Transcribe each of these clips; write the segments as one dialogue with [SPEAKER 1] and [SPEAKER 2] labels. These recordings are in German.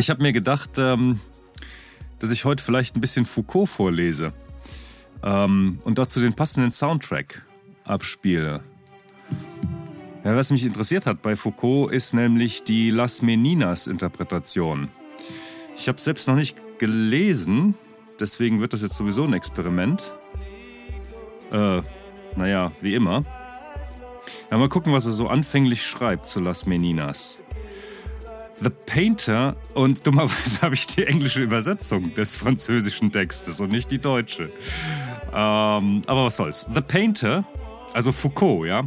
[SPEAKER 1] ich habe mir gedacht, ähm, dass ich heute vielleicht ein bisschen Foucault vorlese ähm, und dazu den passenden Soundtrack abspiele. Ja, was mich interessiert hat bei Foucault ist nämlich die Las Meninas Interpretation. Ich habe es selbst noch nicht gelesen, deswegen wird das jetzt sowieso ein Experiment. Äh, naja, wie immer. Ja, mal gucken, was er so anfänglich schreibt zu Las Meninas. The Painter, und dummerweise habe ich die englische Übersetzung des französischen Textes und nicht die deutsche. Ähm, aber was soll's. The Painter, also Foucault, ja,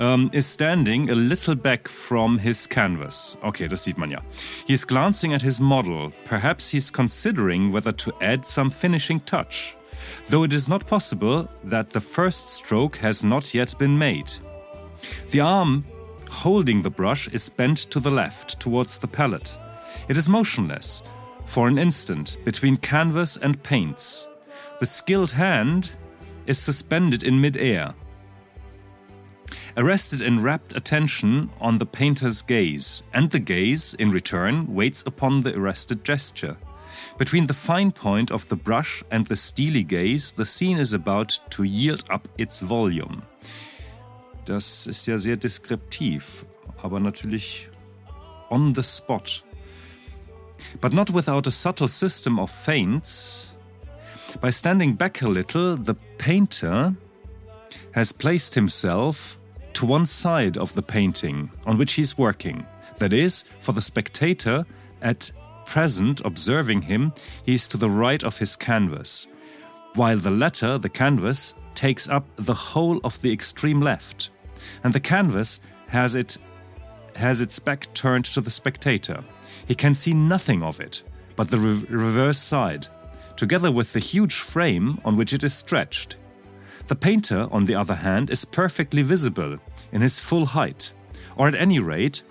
[SPEAKER 1] um, is standing a little back from his canvas. Okay, das sieht man ja. He is glancing at his model. Perhaps he's considering whether to add some finishing touch. Though it is not possible that the first stroke has not yet been made. The arm holding the brush is bent to the left, towards the palette. It is motionless, for an instant, between canvas and paints. The skilled hand is suspended in mid-air, arrested in rapt attention on the painter's gaze, and the gaze, in return, waits upon the arrested gesture. Between the fine point of the brush and the steely gaze, the scene is about to yield up its volume. Das ist ja sehr deskriptiv, aber natürlich on the spot. But not without a subtle system of feints. By standing back a little, the painter has placed himself to one side of the painting on which he is working. That is, for the spectator at present observing him, he is to the right of his canvas, while the latter, the canvas, takes up the whole of the extreme left and the canvas has it has its back turned to the spectator. He can see nothing of it but the re reverse side, together with the huge frame on which it is stretched. The painter, on the other hand, is perfectly visible in his full height, or at any rate,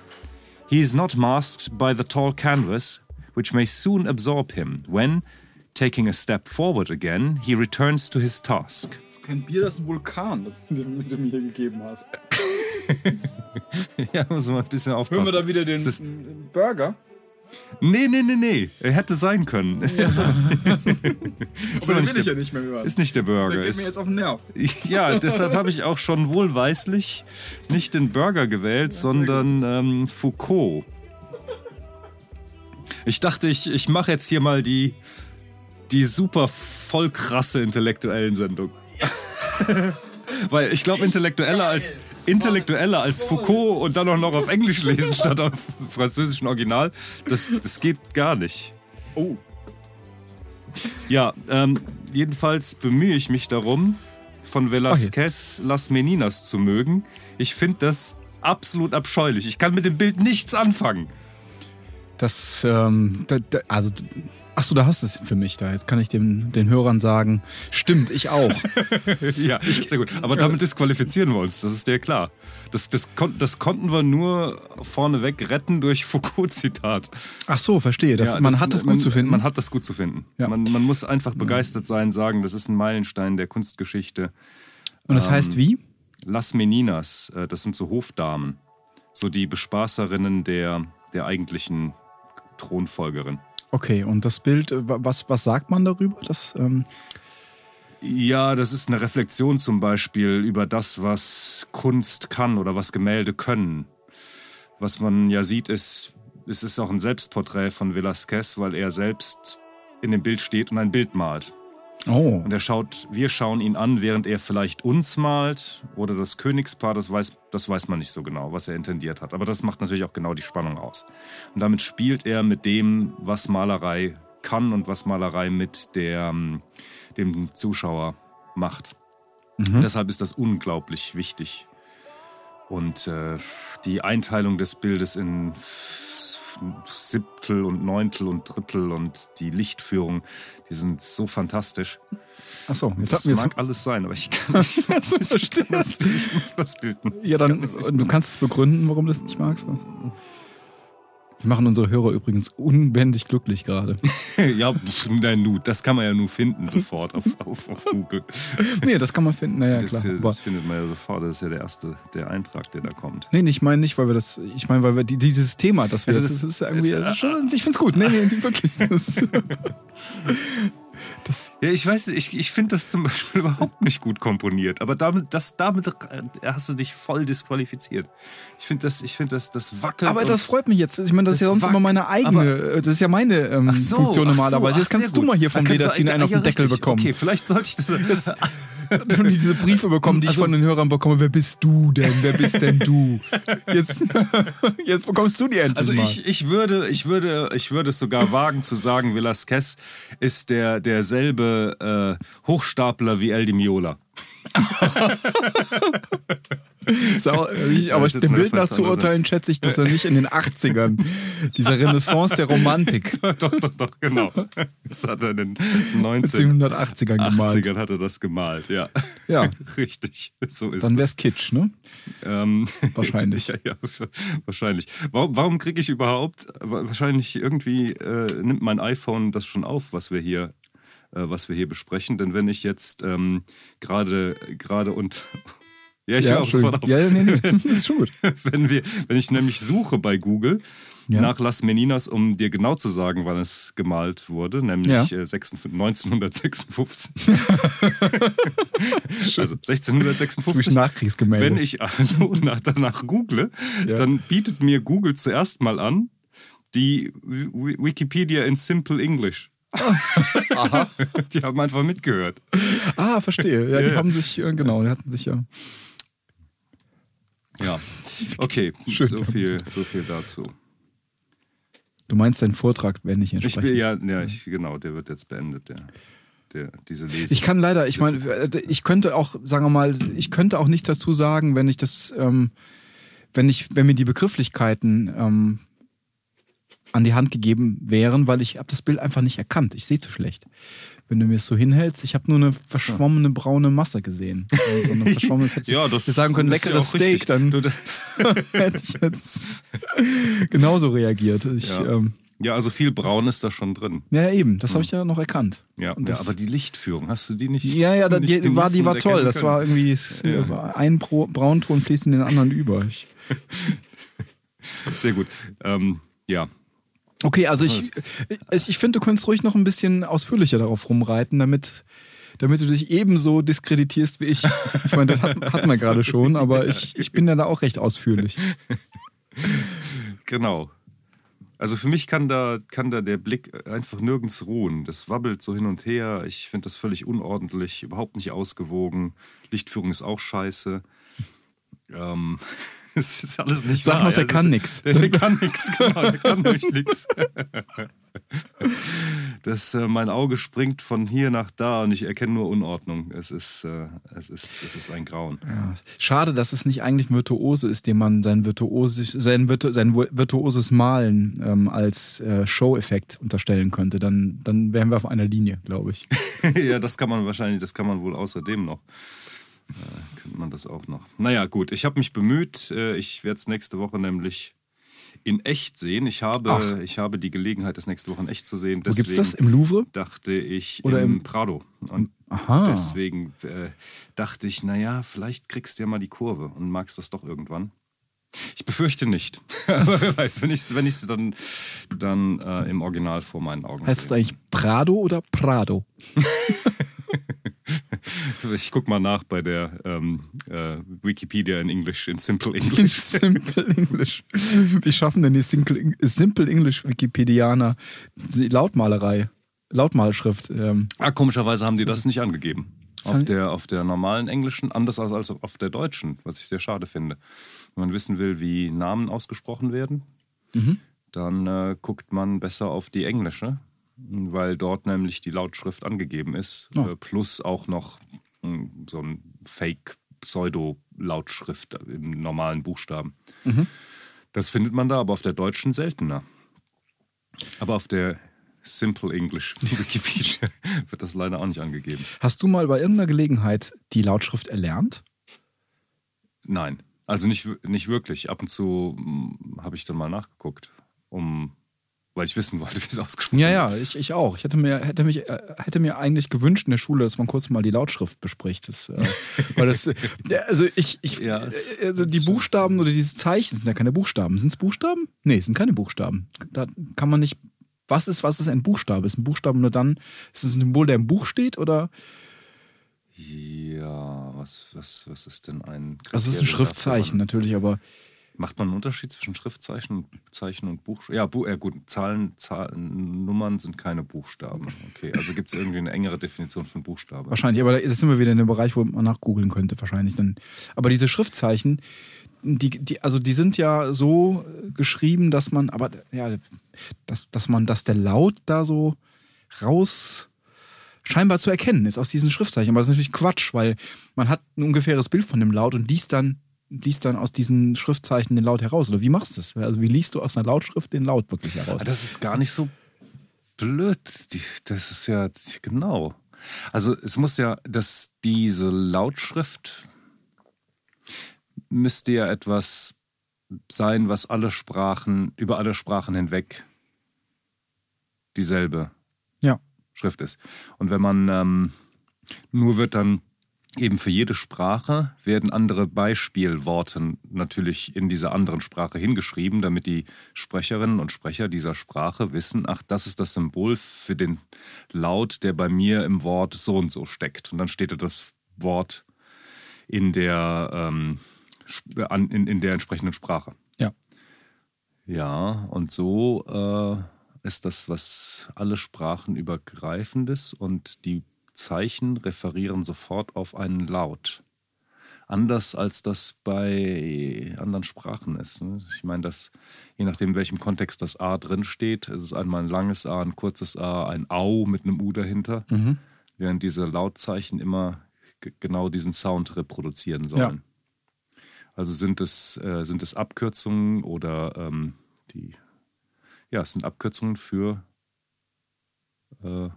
[SPEAKER 1] he is not masked by the tall canvas, which may soon absorb him when, taking a step forward again, he returns to his task.
[SPEAKER 2] kein Bier, das ist ein Vulkan, das du mir gegeben hast.
[SPEAKER 1] ja, muss man ein bisschen aufpassen.
[SPEAKER 2] Hören wir da wieder den
[SPEAKER 1] Das ist-
[SPEAKER 2] Burger?
[SPEAKER 1] Nee, nee, nee, nee. Er hätte sein können. Ja.
[SPEAKER 2] Aber den will ich
[SPEAKER 1] der-
[SPEAKER 2] ja nicht mehr hören.
[SPEAKER 1] ist nicht der
[SPEAKER 2] Der
[SPEAKER 1] Burger.
[SPEAKER 2] geht mir
[SPEAKER 1] Ist,
[SPEAKER 2] jetzt auf den Nerv.
[SPEAKER 1] ja, deshalb habe ich auch schon wohlweislich nicht den Burger gewählt, sondern ähm, Foucault. Ich dachte, ich, ich mache jetzt hier mal die, die super voll krasse intellektuellen Sendung. Weil ich glaube, intellektueller als, intellektueller als Foucault und dann auch noch auf Englisch lesen statt auf französischen Original, das, das geht gar nicht.
[SPEAKER 2] Oh,
[SPEAKER 1] Ja, ähm, jedenfalls bemühe ich mich darum, von Velasquez Las Meninas zu mögen. Ich finde das absolut abscheulich. Ich kann mit dem Bild nichts anfangen.
[SPEAKER 3] Das, ähm, also, ach so, da hast du es für mich da. Jetzt kann ich den, den Hörern sagen, stimmt, ich auch.
[SPEAKER 1] ja, sehr gut. Aber damit disqualifizieren wir uns, das ist dir klar. Das, das, kon das konnten wir nur vorneweg retten durch Foucault-Zitat.
[SPEAKER 3] Ach so, verstehe. Das,
[SPEAKER 1] Ja,
[SPEAKER 3] man
[SPEAKER 1] das-
[SPEAKER 3] hat es gut
[SPEAKER 1] man,
[SPEAKER 3] zu finden.
[SPEAKER 1] Man hat das gut zu finden.
[SPEAKER 3] Ja.
[SPEAKER 1] Man, man muss einfach begeistert sein, sagen, das ist ein Meilenstein der Kunstgeschichte.
[SPEAKER 3] Und das heißt wie?
[SPEAKER 1] Las Meninas, äh, das sind so Hofdamen. So die Bespaßerinnen der, der eigentlichen Thronfolgerin.
[SPEAKER 3] Okay, und das Bild, äh, wa- was, was sagt man darüber? Das, ähm,
[SPEAKER 1] Ja, das ist eine Reflexion zum Beispiel über das, was Kunst kann oder was Gemälde können. Was man ja sieht, ist, es ist auch ein Selbstporträt von Velázquez, weil er selbst in dem Bild steht und ein Bild malt.
[SPEAKER 3] Oh,
[SPEAKER 1] Und er schaut, wir schauen ihn an, während er vielleicht uns malt oder das Königspaar, das weiß, das weiß man nicht so genau, was er intendiert hat. Aber das macht natürlich auch genau die Spannung aus. Und damit spielt er mit dem, was Malerei kann und was Malerei mit der, ähm, dem Zuschauer macht. Deshalb ist das unglaublich wichtig. Und äh, die Einteilung des Bildes in Siebtel und Neuntel und Drittel und die Lichtführung, die sind so fantastisch.
[SPEAKER 3] ach so, jetzt
[SPEAKER 1] Das
[SPEAKER 3] wir
[SPEAKER 1] mag alles sein, aber ich kann nicht,
[SPEAKER 3] das verstehe.
[SPEAKER 1] das, nicht das Bild nicht.
[SPEAKER 3] Ja,
[SPEAKER 1] Ich kann
[SPEAKER 3] dann,
[SPEAKER 1] das nicht.
[SPEAKER 3] du kannst es begründen, warum du es nicht magst. Die machen unsere Hörer übrigens unbändig glücklich gerade.
[SPEAKER 1] ja, na nu, das kann man ja nur finden sofort auf, auf, auf Google.
[SPEAKER 3] nee, das kann man finden, naja,
[SPEAKER 1] das,
[SPEAKER 3] klar.
[SPEAKER 1] das findet man ja sofort. Das ist ja der erste, der Eintrag, der da kommt.
[SPEAKER 3] nee, ich meine nicht, weil wir das, ich meine, weil wir die, dieses Thema, das wir,
[SPEAKER 1] Also
[SPEAKER 3] das,
[SPEAKER 1] das-
[SPEAKER 3] ist irgendwie, ist schon, ich find's gut. Nee, nee, wirklich. Das, das,
[SPEAKER 1] Ja, ich weiß, ich, ich finde das zum Beispiel überhaupt nicht gut komponiert. Aber damit, das, damit äh, hast du dich voll disqualifiziert. Ich finde das, ich finde das, das wackelt.
[SPEAKER 3] aber das freut mich jetzt. Ich meine, das ist
[SPEAKER 1] Das
[SPEAKER 3] ja sonst
[SPEAKER 1] wack-
[SPEAKER 3] immer meine eigene,
[SPEAKER 1] aber-
[SPEAKER 3] das ist ja meine ähm,
[SPEAKER 1] so,
[SPEAKER 3] Funktion
[SPEAKER 1] so,
[SPEAKER 3] normalerweise.
[SPEAKER 1] ach,
[SPEAKER 3] Jetzt kannst du
[SPEAKER 1] gut.
[SPEAKER 3] mal hier vom Lederziehen einen auf
[SPEAKER 1] ja,
[SPEAKER 3] den Deckel
[SPEAKER 1] richtig.
[SPEAKER 3] bekommen.
[SPEAKER 1] Okay, vielleicht sollte ich das.
[SPEAKER 3] Und diese Briefe bekommen, die ich
[SPEAKER 1] Also-
[SPEAKER 3] von den Hörern bekomme. Wer bist du denn? Wer bist denn du? Jetzt, jetzt bekommst du die endlich
[SPEAKER 1] Also
[SPEAKER 3] mal.
[SPEAKER 1] ich, ich würde, ich würde, ich würde es sogar wagen zu sagen, Velasquez ist der derselbe äh, Hochstapler wie El
[SPEAKER 3] Auch, ich, aber dem Bild nach zu
[SPEAKER 1] Verzweiflung.
[SPEAKER 3] urteilen schätze ich, dass er nicht in den 80ern, dieser Renaissance der Romantik,
[SPEAKER 1] doch, doch, doch, genau. Das hat er in den 19
[SPEAKER 3] 1980ern gemalt.
[SPEAKER 1] 80ern hat er das gemalt, ja.
[SPEAKER 3] Ja.
[SPEAKER 1] Richtig, so ist
[SPEAKER 3] Dann
[SPEAKER 1] es.
[SPEAKER 3] wär's Kitsch, ne?
[SPEAKER 1] Ähm,
[SPEAKER 3] Wahrscheinlich.
[SPEAKER 1] ja, ja, wahrscheinlich. Warum, warum kriege ich überhaupt, wahrscheinlich irgendwie äh, nimmt mein iPhone das schon auf, was wir hier, äh, was wir hier besprechen. Denn wenn ich jetzt ähm, gerade, gerade und ja, ich höre auch sofort auf.
[SPEAKER 3] ja, ja, nee, nee, ist schon gut.
[SPEAKER 1] wenn, wir, wenn ich nämlich suche bei Google
[SPEAKER 3] Ja.
[SPEAKER 1] nach Las Meninas, um dir genau zu sagen, wann es gemalt wurde, nämlich
[SPEAKER 3] Ja.
[SPEAKER 1] äh, 56 1956. also 1656.
[SPEAKER 3] Durch Nachkriegsgemälde.
[SPEAKER 1] Wenn ich also nach, danach google,
[SPEAKER 3] Ja.
[SPEAKER 1] dann bietet mir Google zuerst mal an die Wi- Wikipedia in Simple English.
[SPEAKER 3] Aha.
[SPEAKER 1] Die haben einfach mitgehört.
[SPEAKER 3] Ah, verstehe. Ja, die
[SPEAKER 1] Ja, ja.
[SPEAKER 3] haben sich, äh, genau, die hatten sich ja.
[SPEAKER 1] Ja, okay, so viel, so viel dazu.
[SPEAKER 3] Du meinst, dein Vortrag wäre nicht
[SPEAKER 1] Ich
[SPEAKER 3] entsprechend.
[SPEAKER 1] bin, ja, ja ich, genau, der wird jetzt beendet, der, der, diese Lesung.
[SPEAKER 3] Ich kann leider, ich meine, äh, ich könnte auch, sagen wir mal, ich könnte auch nichts dazu sagen, wenn ich das, ähm, wenn ich, wenn mir die Begrifflichkeiten ähm, an die Hand gegeben wären, weil ich habe das Bild einfach nicht erkannt. Ich sehe zu schlecht. Wenn du mir es so hinhältst, ich habe nur eine verschwommene braune Masse gesehen. Also So eine verschwommene, hättest
[SPEAKER 1] ja, das
[SPEAKER 3] sagen können,
[SPEAKER 1] ist ja
[SPEAKER 3] leckeres
[SPEAKER 1] auch richtig.
[SPEAKER 3] Steak, dann
[SPEAKER 1] Du,
[SPEAKER 3] hätte ich jetzt genauso reagiert. Ich,
[SPEAKER 1] Ja.
[SPEAKER 3] Ähm,
[SPEAKER 1] ja, also viel Braun ist da schon drin.
[SPEAKER 3] ja, eben, das habe ich ja noch erkannt.
[SPEAKER 1] Ja,
[SPEAKER 3] Und
[SPEAKER 1] ja,
[SPEAKER 3] das-
[SPEAKER 1] aber die Lichtführung, hast du die nicht?
[SPEAKER 3] Ja, ja, da,
[SPEAKER 1] nicht
[SPEAKER 3] die, war, die war toll. Das war irgendwie es, war ein Pro, Braunton fließt in den anderen über. Ich,
[SPEAKER 1] Sehr gut. Ähm, ja,
[SPEAKER 3] okay, also ich, ich, ich finde, du könntest ruhig noch ein bisschen ausführlicher darauf rumreiten, damit, damit du dich ebenso diskreditierst wie ich. Ich meine, das hat, hatten wir gerade schon, aber ich, ich bin ja da auch recht ausführlich.
[SPEAKER 1] genau. Also für mich kann da, kann da der Blick einfach nirgends ruhen. Das wabbelt so hin und her. Ich finde das völlig unordentlich, überhaupt nicht ausgewogen. Lichtführung ist auch scheiße. Ähm, es ist alles nicht
[SPEAKER 3] Sag
[SPEAKER 1] wahr.
[SPEAKER 3] noch, der
[SPEAKER 1] Ja,
[SPEAKER 3] kann nix.
[SPEAKER 1] Der, der kann nichts, genau. Der kann nämlich nichts. Das, äh, mein Auge springt von hier nach da und ich erkenne nur Unordnung. Es ist, äh, es ist, es ist ein Grauen.
[SPEAKER 3] Ja. Schade, dass es nicht eigentlich Virtuose ist, dem man sein, virtuosisch, sein, virtu, sein virtuoses Malen ähm, als äh, Show-Effekt unterstellen könnte. Dann, dann wären wir auf einer Linie, glaube ich.
[SPEAKER 1] ja, das kann man wahrscheinlich, das kann man wohl außerdem noch. Äh, könnte man das auch noch. Naja, gut, ich habe mich bemüht. Äh, ich werde es nächste Woche nämlich in echt sehen. Ich habe,
[SPEAKER 3] Ach.
[SPEAKER 1] ich habe die Gelegenheit, das nächste Woche in echt zu sehen.
[SPEAKER 3] Wo gibt's
[SPEAKER 1] Deswegen
[SPEAKER 3] das? Im Louvre?
[SPEAKER 1] dachte ich
[SPEAKER 3] Oder
[SPEAKER 1] im,
[SPEAKER 3] im-
[SPEAKER 1] Prado. Und
[SPEAKER 3] Aha.
[SPEAKER 1] deswegen äh, dachte ich, naja, vielleicht kriegst du ja mal die Kurve und magst das doch irgendwann. Ich befürchte nicht. Aber wer weiß, wenn ich es wenn ich's dann, dann äh, im Original vor meinen Augen
[SPEAKER 3] Heißt es eigentlich Prado oder Prado?
[SPEAKER 1] Ich guck mal nach bei der ähm, äh, Wikipedia in Englisch, in Simple
[SPEAKER 3] In
[SPEAKER 1] English.
[SPEAKER 3] Simple English. Wie schaffen denn die Simple, English Wikipedianer die Lautmalerei, Lautmalschrift? Ähm,
[SPEAKER 1] ah, komischerweise haben die das nicht angegeben. Auf der, auf der normalen englischen, anders als, als auf der deutschen, was ich sehr schade finde. Wenn man wissen will, wie Namen ausgesprochen werden,
[SPEAKER 3] Mhm.
[SPEAKER 1] dann äh, guckt man besser auf die englische, weil dort nämlich die Lautschrift angegeben ist,
[SPEAKER 3] Oh.
[SPEAKER 1] äh, plus auch noch mh, so ein Fake-Pseudo-Lautschrift im normalen Buchstaben.
[SPEAKER 3] Mhm.
[SPEAKER 1] Das findet man da, aber auf der deutschen seltener. Aber auf der Simple English Wikipedia wird das leider auch nicht angegeben.
[SPEAKER 3] Hast du mal bei irgendeiner Gelegenheit die Lautschrift erlernt?
[SPEAKER 1] Nein, also nicht, nicht wirklich. Ab und zu habe ich dann mal nachgeguckt. um, weil ich wissen wollte, wie es ausgesprochen
[SPEAKER 3] Ja,
[SPEAKER 1] wird.
[SPEAKER 3] ja, ich, ich auch. Ich hätte mir, hätte, mich, äh, hätte mir eigentlich gewünscht in der Schule, dass man kurz mal die Lautschrift bespricht. Das, äh, weil das, also ich, ich
[SPEAKER 1] Ja, es-
[SPEAKER 3] äh, also die
[SPEAKER 1] es-
[SPEAKER 3] Buchstaben oder diese Zeichen sind ja keine Buchstaben. Sind es Buchstaben? Nee, es sind keine Buchstaben. Da kann man nicht. Was ist, was ist ein Buchstabe? Ist ein Buchstabe nur dann, ist es ein Symbol, der im Buch steht oder?
[SPEAKER 1] Ja, was, was, was ist denn ein.
[SPEAKER 3] Also es ist ein
[SPEAKER 1] Kriterium
[SPEAKER 3] Schriftzeichen natürlich, aber
[SPEAKER 1] Macht man einen Unterschied zwischen Schriftzeichen und Zeichen und Buchstaben? Ja, Bu äh, gut, Zahlen, Zahlen, Nummern sind keine Buchstaben. Okay, also gibt es irgendwie eine engere Definition von Buchstabe.
[SPEAKER 3] wahrscheinlich. Aber das sind wir wieder in dem Bereich, wo man nachgoogeln könnte, wahrscheinlich dann. Aber diese Schriftzeichen, die, die, also die sind ja so geschrieben, dass man, aber ja, dass, dass man, dass der Laut da so raus scheinbar zu erkennen ist aus diesen Schriftzeichen. Aber das ist natürlich Quatsch, weil man hat ein ungefähres Bild von dem Laut und liest dann, liest dann aus diesen Schriftzeichen den Laut heraus. Oder wie machst du das? Also wie liest du aus einer Lautschrift den Laut wirklich heraus?
[SPEAKER 1] Das ist gar nicht so blöd. Das ist ja genau. Also es muss ja, dass diese Lautschrift müsste ja etwas sein, was alle Sprachen, über alle Sprachen hinweg dieselbe
[SPEAKER 3] Ja.
[SPEAKER 1] Schrift ist. Und wenn man ähm, nur wird dann eben für jede Sprache werden andere Beispielworte natürlich in dieser anderen Sprache hingeschrieben, damit die Sprecherinnen und Sprecher dieser Sprache wissen, ach, das ist das Symbol für den Laut, der bei mir im Wort so und so steckt. Und dann steht da das Wort in der, ähm, in, in der entsprechenden Sprache.
[SPEAKER 3] Ja.
[SPEAKER 1] Ja, und so äh, ist das was alle Sprachen übergreifendes und die Zeichen referieren sofort auf einen Laut. Anders als das bei anderen Sprachen ist. Ne? Ich meine, dass je nachdem, in welchem Kontext das A drin steht, ist es einmal ein langes A, ein kurzes A, ein Au mit einem U dahinter,
[SPEAKER 3] Mhm.
[SPEAKER 1] während diese Lautzeichen immer genau diesen Sound reproduzieren sollen. Also sind es, äh, sind es Abkürzungen oder ähm, die, ja, es sind Abkürzungen für äh,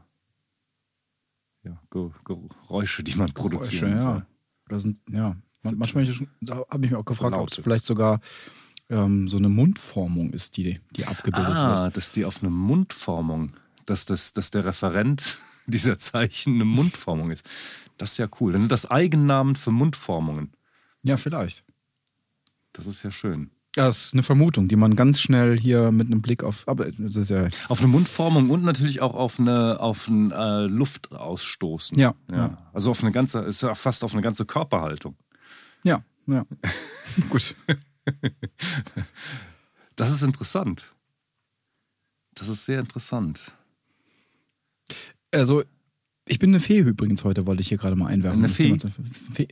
[SPEAKER 1] ja, Ge Geräusche, die man soll.
[SPEAKER 3] ja. Oder sind, ja. Man- Manchmal da habe ich mir auch gefragt, ob es vielleicht sogar ähm, so eine Mundformung ist, die, die abgebildet wird.
[SPEAKER 1] Ah, dass die auf eine Mundformung, dass, das, dass der Referent dieser Zeichen eine Mundformung ist. Das ist ja cool. Dann sind das Eigennamen für Mundformungen.
[SPEAKER 3] Ja, vielleicht.
[SPEAKER 1] Das ist ja schön.
[SPEAKER 3] Das ist eine Vermutung, die man ganz schnell hier mit einem Blick auf. Aber das ist ja.
[SPEAKER 1] Auf eine Mundformung und natürlich auch auf eine auf ein äh, Luftausstoßen.
[SPEAKER 3] Ja,
[SPEAKER 1] ja.
[SPEAKER 3] ja.
[SPEAKER 1] Also auf eine ganze, ist ja fast auf eine ganze Körperhaltung.
[SPEAKER 3] Ja, ja. Gut.
[SPEAKER 1] Das ist interessant. Das ist sehr interessant.
[SPEAKER 3] Also, ich bin eine Fee übrigens heute, wollte ich hier gerade mal einwerfen.
[SPEAKER 1] Eine Fee?
[SPEAKER 3] Fee.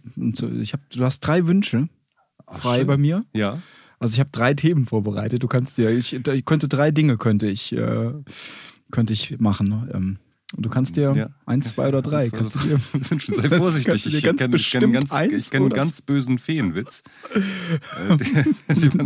[SPEAKER 3] Ich hab, du hast drei Wünsche frei
[SPEAKER 1] schön.
[SPEAKER 3] bei mir.
[SPEAKER 1] Ja.
[SPEAKER 3] Also ich habe drei Themen vorbereitet. Du kannst dir, ich, ich könnte drei Dinge könnte ich, äh, könnte ich machen. Ähm, und du kannst dir
[SPEAKER 1] Ja.
[SPEAKER 3] eins, zwei oder drei.
[SPEAKER 1] Eins, zwei oder
[SPEAKER 3] dir.
[SPEAKER 1] Sei vorsichtig. Ich kenne kenn
[SPEAKER 3] bestimmt
[SPEAKER 1] ganz,
[SPEAKER 3] eins
[SPEAKER 1] ich kenn einen ganz bösen Feenwitz. Äh, den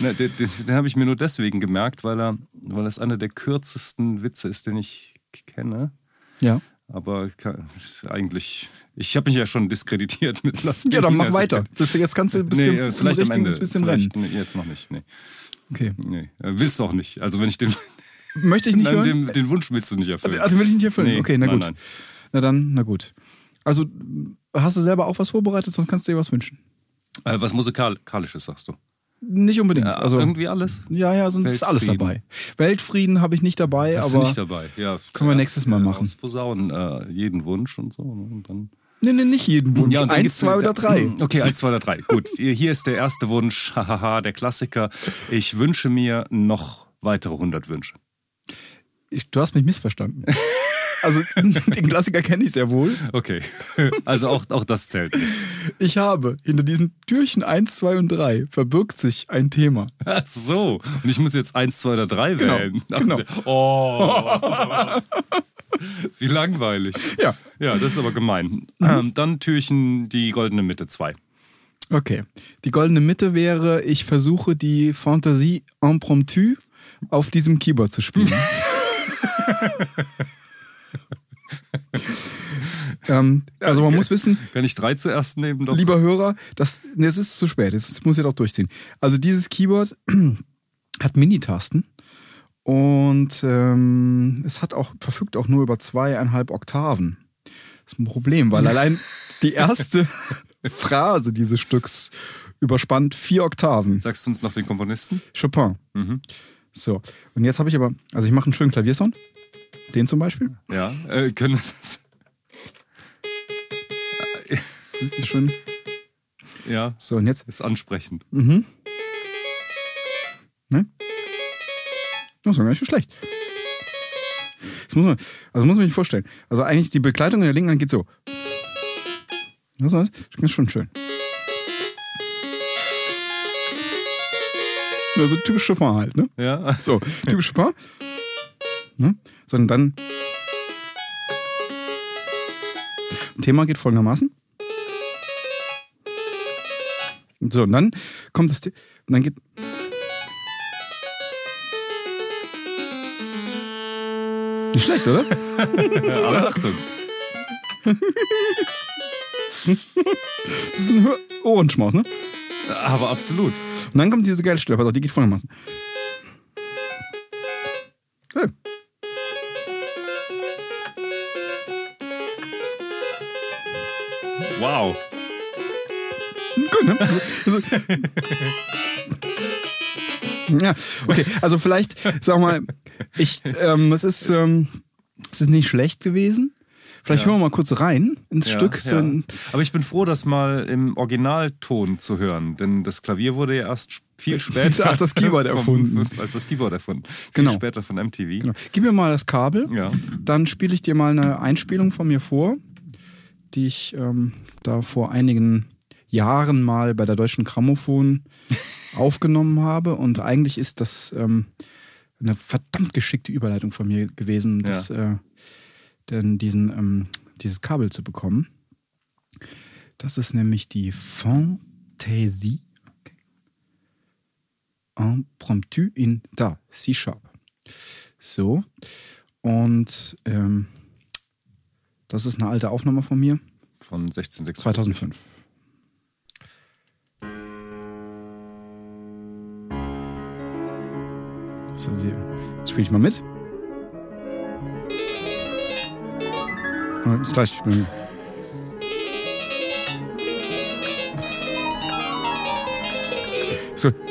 [SPEAKER 1] Na, den, den, den habe ich mir nur deswegen gemerkt, weil er, weil es einer der kürzesten Witze ist, den ich kenne.
[SPEAKER 3] ja.
[SPEAKER 1] Aber kann- ist eigentlich, ich habe mich ja schon diskreditiert mit Las
[SPEAKER 3] ja, dann mach weiter. Das, jetzt kannst du ein bisschen,
[SPEAKER 1] Nee, äh, vielleicht am Ende.
[SPEAKER 3] ein bisschen
[SPEAKER 1] vielleicht,
[SPEAKER 3] rennen.
[SPEAKER 1] nee, jetzt noch nicht. Nee.
[SPEAKER 3] Okay.
[SPEAKER 1] Nee. Äh, Willst du auch nicht. Also wenn ich den,
[SPEAKER 3] Möchte ich nicht
[SPEAKER 1] nein,
[SPEAKER 3] hören?
[SPEAKER 1] den, den Wunsch willst du nicht erfüllen.
[SPEAKER 3] Also will ich nicht erfüllen.
[SPEAKER 1] Nee,
[SPEAKER 3] okay, na
[SPEAKER 1] nein,
[SPEAKER 3] gut.
[SPEAKER 1] nein.
[SPEAKER 3] Na dann, na gut. Also hast du selber auch was vorbereitet, sonst kannst du dir was wünschen.
[SPEAKER 1] Äh, was Musikalisches sagst du?
[SPEAKER 3] Nicht unbedingt.
[SPEAKER 1] Ja,
[SPEAKER 3] also
[SPEAKER 1] irgendwie alles?
[SPEAKER 3] ja, ja, sonst ist alles dabei. Weltfrieden habe ich nicht dabei,
[SPEAKER 1] du
[SPEAKER 3] aber
[SPEAKER 1] nicht dabei? Ja,
[SPEAKER 3] können wir nächstes Mal
[SPEAKER 1] äh,
[SPEAKER 3] machen.
[SPEAKER 1] Posaunen, äh, jeden Wunsch und so. ne, Und dann
[SPEAKER 3] nee, nee, nicht jeden Wunsch.
[SPEAKER 1] dann
[SPEAKER 3] Eins, zwei oder drei.
[SPEAKER 1] Okay, eins, zwei oder drei. Gut, hier hier ist der erste Wunsch, hahaha, der Klassiker. Ich wünsche mir noch weitere 100 Wünsche.
[SPEAKER 3] Ich, du hast mich missverstanden. Also den Klassiker kenne ich sehr wohl.
[SPEAKER 1] Okay, also auch, auch das zählt nicht.
[SPEAKER 3] Ich habe hinter diesen Türchen 1, 2 und 3 verbirgt sich ein Thema.
[SPEAKER 1] Ach so, und ich muss jetzt eins, zwei oder drei
[SPEAKER 3] Genau,
[SPEAKER 1] wählen. Ach,
[SPEAKER 3] genau.
[SPEAKER 1] Oh, wie langweilig.
[SPEAKER 3] Ja.
[SPEAKER 1] Ja, das ist aber gemein. Ähm, dann Türchen die goldene Mitte zwei.
[SPEAKER 3] Okay. Die goldene Mitte wäre, ich versuche die Fantasie impromptu auf diesem Keyboard zu spielen. ähm, also man muss wissen,
[SPEAKER 1] Kann ich drei zuerst nehmen? Doch?
[SPEAKER 3] lieber Hörer, das, nee, es ist zu spät, es muss ja doch durchziehen. Also dieses Keyboard hat Mini-Tasten und ähm, es hat auch, verfügt auch nur über zweieinhalb Oktaven. Das ist ein Problem, weil allein die erste Phrase dieses Stücks überspannt vier Oktaven.
[SPEAKER 1] Sagst du uns noch den Komponisten?
[SPEAKER 3] Chopin.
[SPEAKER 1] Mhm.
[SPEAKER 3] So, und jetzt habe ich aber, also ich mache einen schönen Klaviersound. Den zum Beispiel.
[SPEAKER 1] Ja, äh, können wir das?
[SPEAKER 3] Schönen.
[SPEAKER 1] Ja,
[SPEAKER 3] So, und jetzt.
[SPEAKER 1] ist ansprechend.
[SPEAKER 3] Mhm. Ne? Das ist gar nicht so schlecht. Das muss man, also muss man sich vorstellen. Also eigentlich die Begleitung in der linken Hand geht so. Das ist schon schön. Also typisch Chopin halt, ne?
[SPEAKER 1] Ja,
[SPEAKER 3] So, typisch Chopin. Ne? Sondern dann. Thema geht folgendermaßen. So, und dann kommt das. Und dann geht. Nicht schlecht, oder?
[SPEAKER 1] aber Achtung.
[SPEAKER 3] Das ist ein Ohrenschmaus, ne?
[SPEAKER 1] Aber absolut.
[SPEAKER 3] Und dann kommt diese geile Stelle, die geht folgendermaßen. Ne? Also, also, ja, okay. Also vielleicht, sag mal, ich, ähm, es ist, ähm, es ist nicht schlecht gewesen. Vielleicht
[SPEAKER 1] Ja.
[SPEAKER 3] hören wir mal kurz rein ins
[SPEAKER 1] Ja,
[SPEAKER 3] Stück. So
[SPEAKER 1] ja.
[SPEAKER 3] ein,
[SPEAKER 1] Aber ich bin froh, das mal im Originalton zu hören, denn das Klavier wurde ja erst viel später.
[SPEAKER 3] Ach, das Keyboard
[SPEAKER 1] vom-
[SPEAKER 3] erfunden.
[SPEAKER 1] Als das Keyboard erfunden.
[SPEAKER 3] Genau.
[SPEAKER 1] Viel später von MTV.
[SPEAKER 3] genau. Gib mir mal das Kabel.
[SPEAKER 1] Ja.
[SPEAKER 3] Dann spiele ich dir mal eine Einspielung von mir vor, die ich ähm, da vor einigen Jahren mal bei der Deutschen Grammophon aufgenommen habe. Und eigentlich ist das ähm, eine verdammt geschickte Überleitung von mir gewesen, das, äh, denn diesen, ähm, dieses Kabel zu bekommen. Das ist nämlich die Fantaisie Impromptu in Da, C-Sharp. So. Und ähm, das ist eine alte Aufnahme von mir,
[SPEAKER 1] Von 1656.
[SPEAKER 3] 2005. Jetzt spiele ich mal mit. Ist gleich. So.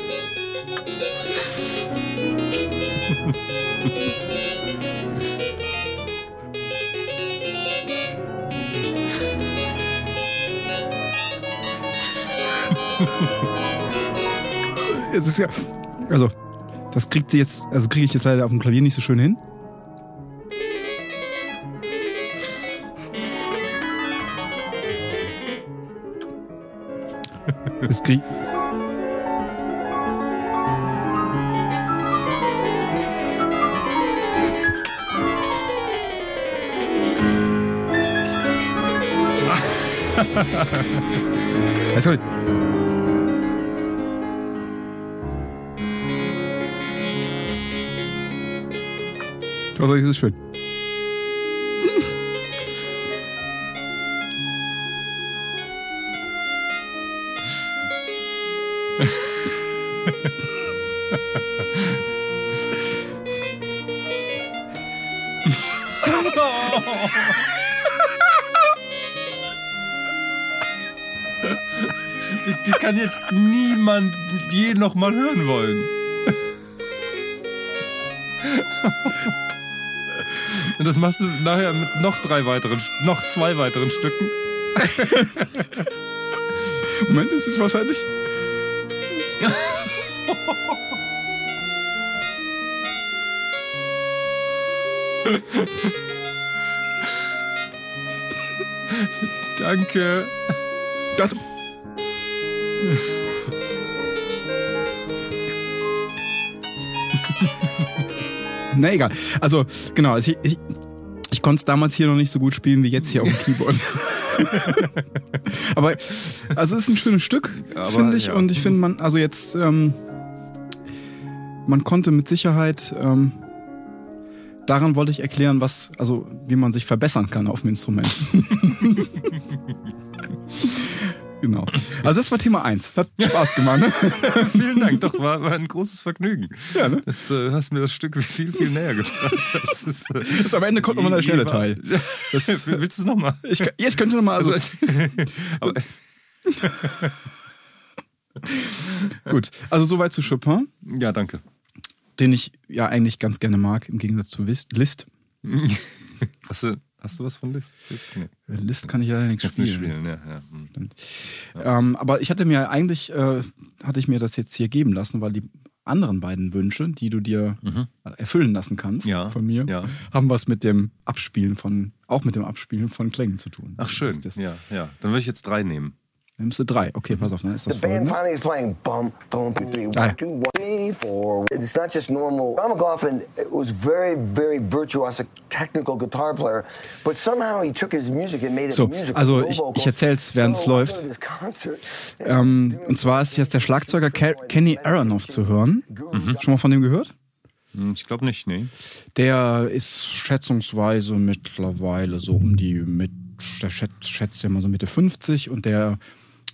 [SPEAKER 3] Es ist ja. Also, das kriegt sie jetzt, also kriege ich jetzt leider auf dem Klavier nicht so schön hin. Das krieg. Also, was soll ich so schön?
[SPEAKER 1] Die, die kann jetzt niemand je noch mal hören wollen. Das machst du nachher mit noch drei weiteren, noch zwei weiteren Stücken.
[SPEAKER 3] Moment, ist es wahrscheinlich.
[SPEAKER 1] Danke.
[SPEAKER 3] Das. Na egal. Also, genau. Also ich, ich, ich konnte es damals hier noch nicht so gut spielen wie jetzt hier auf dem Keyboard. Aber also es ist ein schönes Stück, finde ich.
[SPEAKER 1] ja.
[SPEAKER 3] Und ich finde, man, also jetzt, ähm, man konnte mit Sicherheit, ähm, daran wollte ich erklären, was, also wie man sich verbessern kann auf dem Instrument. Genau. Also das war Thema 1. Hat Spaß gemacht, ne?
[SPEAKER 1] Vielen Dank, doch, war, war ein großes Vergnügen.
[SPEAKER 3] Ja, ne?
[SPEAKER 1] Das äh, hast mir das Stück viel, viel näher gebracht. Das ist, äh,
[SPEAKER 3] Das am Ende kommt nochmal der schnelle Teil. Das,
[SPEAKER 1] Willst du es nochmal?
[SPEAKER 3] ich, ja, ich könnte nochmal, also,
[SPEAKER 1] Also, aber,
[SPEAKER 3] gut. Also soweit zu Chopin,
[SPEAKER 1] ja, danke.
[SPEAKER 3] den ich ja eigentlich ganz gerne mag, im Gegensatz zu Lis- Liszt.
[SPEAKER 1] Hast du, hast du was von List? Nee.
[SPEAKER 3] Liszt kann ich leider nicht
[SPEAKER 1] Kannst nicht
[SPEAKER 3] spielen.
[SPEAKER 1] spielen, ja. ja. hm.
[SPEAKER 3] Ähm, aber ich hatte mir eigentlich, äh, hatte ich mir das jetzt hier geben lassen, weil die anderen beiden Wünsche, die du dir erfüllen lassen kannst
[SPEAKER 1] Mhm. Ja,
[SPEAKER 3] von mir,
[SPEAKER 1] ja.
[SPEAKER 3] haben was mit dem Abspielen von, auch mit dem Abspielen von Klängen zu tun.
[SPEAKER 1] Ach, schön. Ja, ja. Dann würde ich jetzt drei nehmen.
[SPEAKER 3] Nimmst du drei. Okay, pass auf, dann ist das
[SPEAKER 4] The band
[SPEAKER 3] folgende.
[SPEAKER 4] finally is playing bum, bum, two, three, one, two, one, three, four. It's not just normal. John McLaughlin was very, very virtuous, a technical guitar player, but somehow he took his music and made it
[SPEAKER 3] So,
[SPEAKER 4] musical.
[SPEAKER 3] also ich- ich erzähl's, während's
[SPEAKER 4] So,
[SPEAKER 3] läuft. Ähm, und zwar ist jetzt der Schlagzeuger Ke Kenny Aronoff zu hören. Schon mal von dem gehört?
[SPEAKER 1] Hm, Ich glaube nicht, nee.
[SPEAKER 3] Der ist schätzungsweise mittlerweile so um die mit, der schätzt, schätzt ja mal so Mitte 50 und der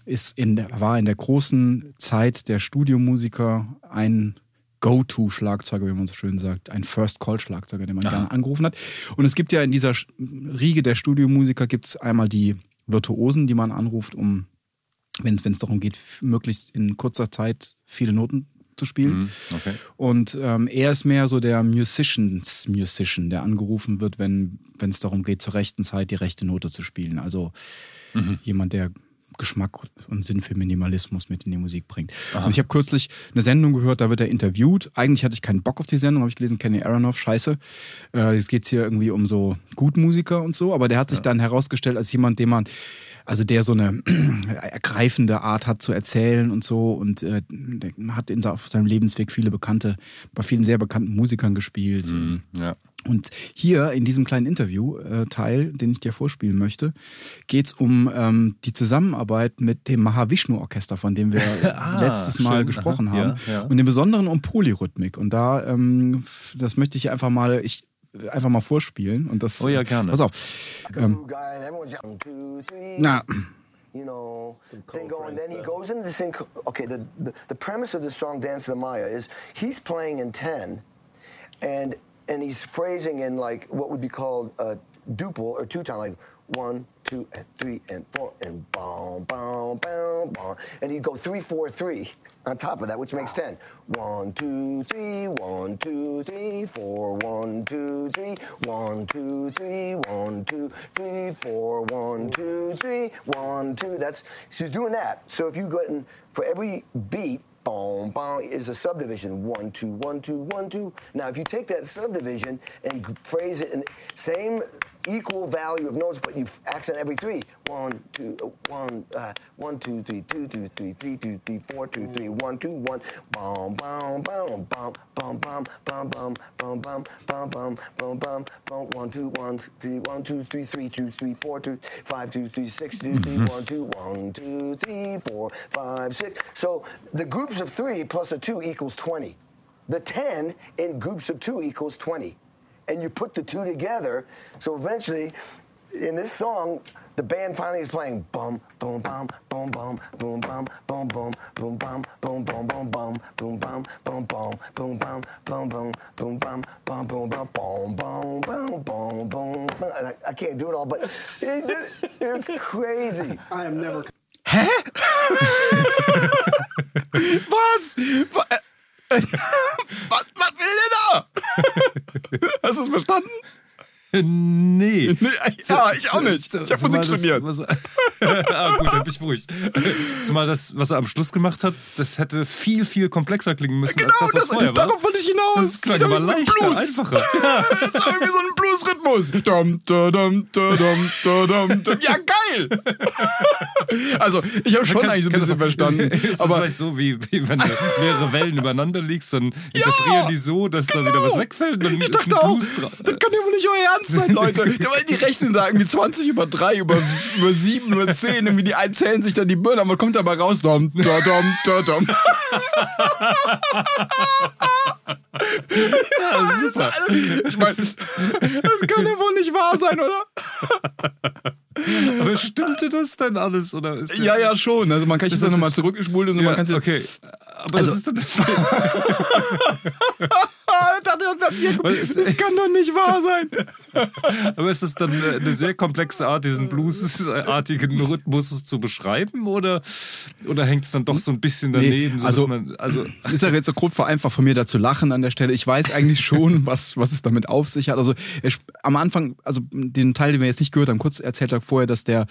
[SPEAKER 3] ist in der, war in der großen Zeit der Studiomusiker ein Go-To-Schlagzeuger, wie man so schön sagt, ein First-Call-Schlagzeuger, den man gerne angerufen hat. Und es gibt ja in dieser Riege der Studiomusiker gibt es einmal die Virtuosen, die man anruft, um, wenn es darum geht, möglichst in kurzer Zeit viele Noten zu spielen.
[SPEAKER 1] Hm, Okay.
[SPEAKER 3] Und ähm, er ist mehr so der Musicians Musician, der angerufen wird, wenn wenn es darum geht, zur rechten Zeit die rechte Note zu spielen. Also jemand, der Geschmack und Sinn für Minimalismus mit in die Musik bringt. Und ich habe kürzlich eine Sendung gehört, da wird er interviewt. Eigentlich hatte ich keinen Bock auf die Sendung, habe ich gelesen, Kenny Aronoff, scheiße. Äh, jetzt geht's hier irgendwie um so Gutmusiker und so, aber der hat sich dann herausgestellt als jemand, den man also der so eine ergreifende Art hat zu erzählen und so und äh, hat in, auf seinem Lebensweg viele bekannte, bei vielen sehr bekannten Musikern gespielt.
[SPEAKER 1] Hm, Ja.
[SPEAKER 3] Und hier in diesem kleinen Interview-Teil, den ich dir vorspielen möchte, geht es um ähm, die Zusammenarbeit mit dem Mahavishnu-Orchester, von dem wir
[SPEAKER 1] Ah,
[SPEAKER 3] letztes Mal
[SPEAKER 1] schön.
[SPEAKER 3] gesprochen
[SPEAKER 1] Aha,
[SPEAKER 3] haben.
[SPEAKER 1] ja, ja.
[SPEAKER 3] Und im Besonderen um Polyrhythmik. Und da, ähm, das möchte ich einfach mal, ich einfach mal vorspielen. Und das,
[SPEAKER 1] Oh ja, gerne.
[SPEAKER 3] Pass auf. Ähm, na,
[SPEAKER 4] you know, thing going. Then he goes into this thing. Okay, the, the, the premise of this song, Dance the Maya, is he's playing in 10, and and he's phrasing in like what would be called a duple or two time, like one, two, and three, and four, and boom, boom, boom, boom. And he'd go three, four, three on top of that, which makes 10. One, two, three, one, two, three, four, one, two, three, one, two, three, one, two, three, four, one, two, three, one, two. That's she's doing that. So if you go in for every beat, boom, boom, is a subdivision. One, two, one, two, one, two. Now if you take that subdivision and phrase it in same equal value of notes, but you accent every three. One, two, uh, one, uh, one, two, three, two, two, three, three, two, three, four, two, three, one, two, one. Bum, bum, bum, bum, bum, bum, bum, bum, bum, bum, bum, bum, bum, bum, bum. One, two, one, three, one, two, three, three, two, three, four, two, five, two, three, six, two, three, one, two, one, two, three, four, five, six. So the groups of three plus a two equals twenty. The ten in groups of two equals twenty and you put the two together. So eventually, in this song, the band finally is playing bum boom bum boom bum boom bum boom boom boom bum boom boom boom bum boom bum boom boom boom bum boom boom boom bum bum boom bum boom boom boom boom boom. And I, I can't do it all, but it, it, it's crazy.
[SPEAKER 2] I am never.
[SPEAKER 3] was? Wa- äh, was? Verstanden?
[SPEAKER 1] Nee.
[SPEAKER 3] Nee, ja, ich auch nicht. Ich hab
[SPEAKER 1] Zumal
[SPEAKER 3] Musik.
[SPEAKER 1] Was, ah, gut, dann bin ich beruhigt. Zumal das, was er am Schluss gemacht hat, das hätte viel, viel komplexer klingen müssen
[SPEAKER 3] Genau,
[SPEAKER 1] als das, was
[SPEAKER 3] das,
[SPEAKER 1] vorher war.
[SPEAKER 3] darauf wollte ich hinaus.
[SPEAKER 1] Das klang
[SPEAKER 3] irgendwie
[SPEAKER 1] leichter,
[SPEAKER 3] Blues.
[SPEAKER 1] einfacher.
[SPEAKER 3] Das ist irgendwie so ein Bluesrhythmus. Dum, da, dum, da, dum, da, dum, dum. Ja, geil. Also, ich habe schon
[SPEAKER 1] Kann-
[SPEAKER 3] eigentlich so ein bisschen
[SPEAKER 1] das-
[SPEAKER 3] verstanden.
[SPEAKER 1] Ist das
[SPEAKER 3] Aber
[SPEAKER 1] vielleicht so, wie, wie wenn du mehrere Wellen übereinander liegst, dann interferieren die so, dass da wieder was wegfällt und dann
[SPEAKER 3] ich dachte
[SPEAKER 1] ein
[SPEAKER 3] auch, das kann ja wohl nicht euer Ernst sein, Leute. Die rechnen da irgendwie 20 über 3, über, über 7, über 10. Irgendwie die einen zählen sich dann die Birne, aber kommt dabei raus. Da, dum, da, dum.
[SPEAKER 1] Ja, super.
[SPEAKER 3] Ich meine, das kann ja wohl nicht wahr sein, oder?
[SPEAKER 1] Aber stimmte das denn alles? Oder ist
[SPEAKER 3] Ja, ja, schon. Also man kann ich
[SPEAKER 1] Das
[SPEAKER 3] das nochmal zurückgespult und so, man
[SPEAKER 1] Ja,
[SPEAKER 3] kann sich
[SPEAKER 1] okay. Aber
[SPEAKER 3] Also-
[SPEAKER 1] das ist dann
[SPEAKER 3] das, das,
[SPEAKER 1] es-
[SPEAKER 3] das kann doch nicht wahr sein.
[SPEAKER 1] Aber ist es dann äh, eine sehr komplexe Art, diesen bluesartigen Rhythmus zu beschreiben? Oder, oder hängt es dann doch so ein bisschen daneben? so,
[SPEAKER 3] also-
[SPEAKER 1] man, also
[SPEAKER 3] Ist ja jetzt so grob vereinfacht von mir da zu lachen an der Stelle. Ich weiß eigentlich schon, was, was es damit auf sich hat. Also er, sp- am Anfang, also den Teil, den wir jetzt nicht gehört haben, kurz erzählt er vorher, dass der,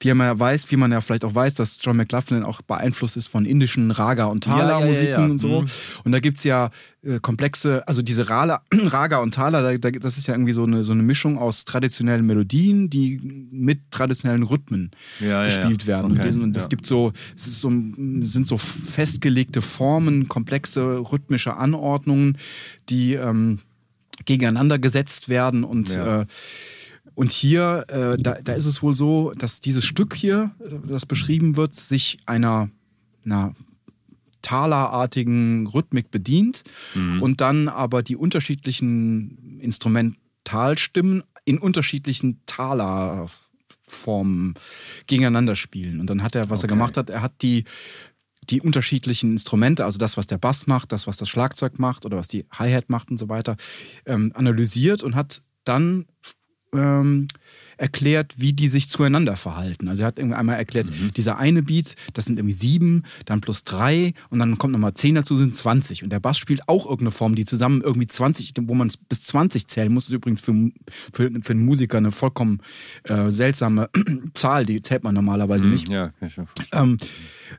[SPEAKER 3] wie man ja weiß, wie man ja vielleicht auch weiß, dass John McLaughlin auch beeinflusst ist von indischen Raga- und
[SPEAKER 1] Ja, ja, ja,
[SPEAKER 3] Thala-Musiken
[SPEAKER 1] ja.
[SPEAKER 3] und so.
[SPEAKER 1] Mhm.
[SPEAKER 3] Und da gibt's ja äh, komplexe, also diese Rala, Raga und Thala, da, da, das ist ja irgendwie so eine, so eine Mischung aus traditionellen Melodien, die mit traditionellen Rhythmen
[SPEAKER 1] Ja,
[SPEAKER 3] gespielt
[SPEAKER 1] ja.
[SPEAKER 3] werden.
[SPEAKER 1] Okay,
[SPEAKER 3] Und, es gibt so, es ist so, sind so festgelegte Formen, komplexe rhythmische Anordnungen, die ähm, gegeneinander gesetzt werden und äh, und hier, äh, da, da ist es wohl so, dass dieses Stück hier, äh, das beschrieben wird, sich einer, einer Talerartigen Rhythmik bedient und dann aber die unterschiedlichen Instrumentalstimmen in unterschiedlichen Talerformen gegeneinander spielen. Und dann hat er, was er
[SPEAKER 1] Okay.
[SPEAKER 3] gemacht hat, er hat die, die unterschiedlichen Instrumente, also das, was der Bass macht, das, was das Schlagzeug macht oder was die Hi-Hat macht und so weiter, ähm, analysiert und hat dann ähm, erklärt, wie die sich zueinander verhalten. Also er hat irgendwie einmal erklärt, dieser eine Beat, das sind irgendwie sieben, dann plus drei und dann kommt nochmal zehn dazu, sind 20. Und der Bass spielt auch irgendeine Form, die zusammen irgendwie 20, wo man bis 20 zählen muss. Das ist übrigens für, für, für einen Musiker eine vollkommen äh, seltsame Zahl, die zählt man normalerweise nicht.
[SPEAKER 1] ja, kann ich.
[SPEAKER 3] Ähm,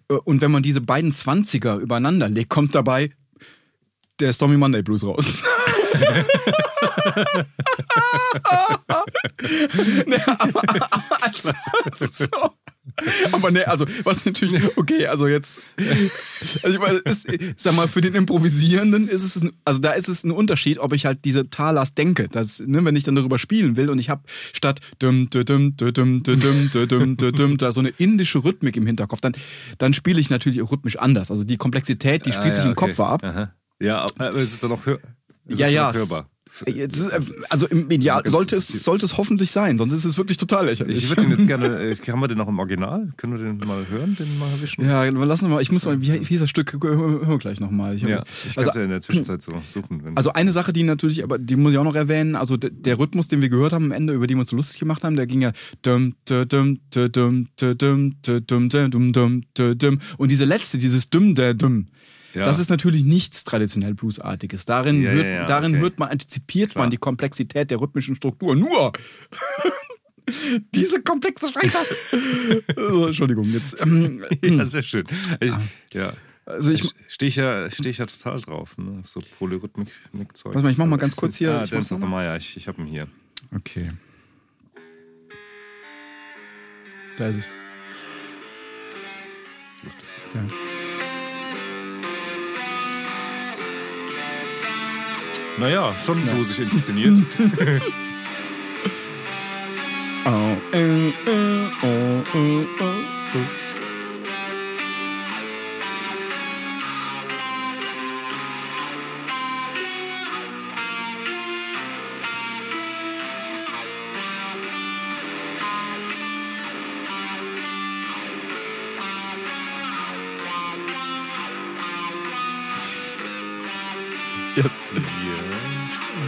[SPEAKER 3] äh, und wenn man diese beiden Zwanziger übereinander legt, kommt dabei der Stormy Monday Blues raus. nee, aber, also, so. aber nee, also was natürlich, okay, also jetzt, also ich meine, ist, sag mal, für den Improvisierenden ist es, ein, also da ist es ein Unterschied, ob ich halt diese Talas denke, dass, ne, wenn ich dann darüber spielen will und ich habe statt dum, dum, dum, dum, dum, dum, dum, dum, da so eine indische Rhythmik im Hinterkopf, dann, dann spiele ich natürlich auch rhythmisch anders. Also die Komplexität, die spielt
[SPEAKER 1] Ah,
[SPEAKER 3] sich
[SPEAKER 1] ja,
[SPEAKER 3] im
[SPEAKER 1] okay.
[SPEAKER 3] Kopf ab.
[SPEAKER 1] Aha. Ja, aber es ist dann auch hör es
[SPEAKER 3] ja, ja.
[SPEAKER 1] Hörbar.
[SPEAKER 3] Äh, jetzt, äh, also im Ideal sollte es, sollte es hoffentlich sein, sonst ist es wirklich total lächerlich.
[SPEAKER 1] Ich würde den jetzt gerne, äh, haben wir den noch im Original? Können wir den mal hören, den mal erwischen?
[SPEAKER 3] Ja, lassen wir mal, ich muss mal, wie, hieß das Stück, Hör gleich nochmal.
[SPEAKER 1] Ich, ja, ich kann es
[SPEAKER 3] also,
[SPEAKER 1] ja in der Zwischenzeit so hm. suchen.
[SPEAKER 3] also eine Sache, die natürlich, aber die muss ich auch noch erwähnen, also der, der Rhythmus, den wir gehört haben am Ende, über den wir uns so lustig gemacht haben, der ging ja und diese letzte, dieses dum der dum
[SPEAKER 1] ja.
[SPEAKER 3] das ist natürlich nichts traditionell Bluesartiges. Darin,
[SPEAKER 1] Ja,
[SPEAKER 3] wird,
[SPEAKER 1] ja, ja,
[SPEAKER 3] darin
[SPEAKER 1] okay.
[SPEAKER 3] wird man, antizipiert
[SPEAKER 1] Klar.
[SPEAKER 3] man die Komplexität der rhythmischen Struktur. Nur diese komplexe Scheiße. Also, Entschuldigung, jetzt. Ähm,
[SPEAKER 1] ja, sehr schön. Ich, ja.
[SPEAKER 3] also ich,
[SPEAKER 1] Stehe ich, ja, steh ich ja total drauf, ne? so Polyrhythmik-Zeug.
[SPEAKER 3] Warte mal, ich mach mal ganz kurz hier-
[SPEAKER 1] Ah,
[SPEAKER 3] ich
[SPEAKER 1] Dance of the Maya, ich, ich habe ihn hier.
[SPEAKER 3] okay. Da ist es. Da.
[SPEAKER 1] Naja, schon bluesig inszeniert.
[SPEAKER 3] Oh, äh, oh, oh, oh, oh.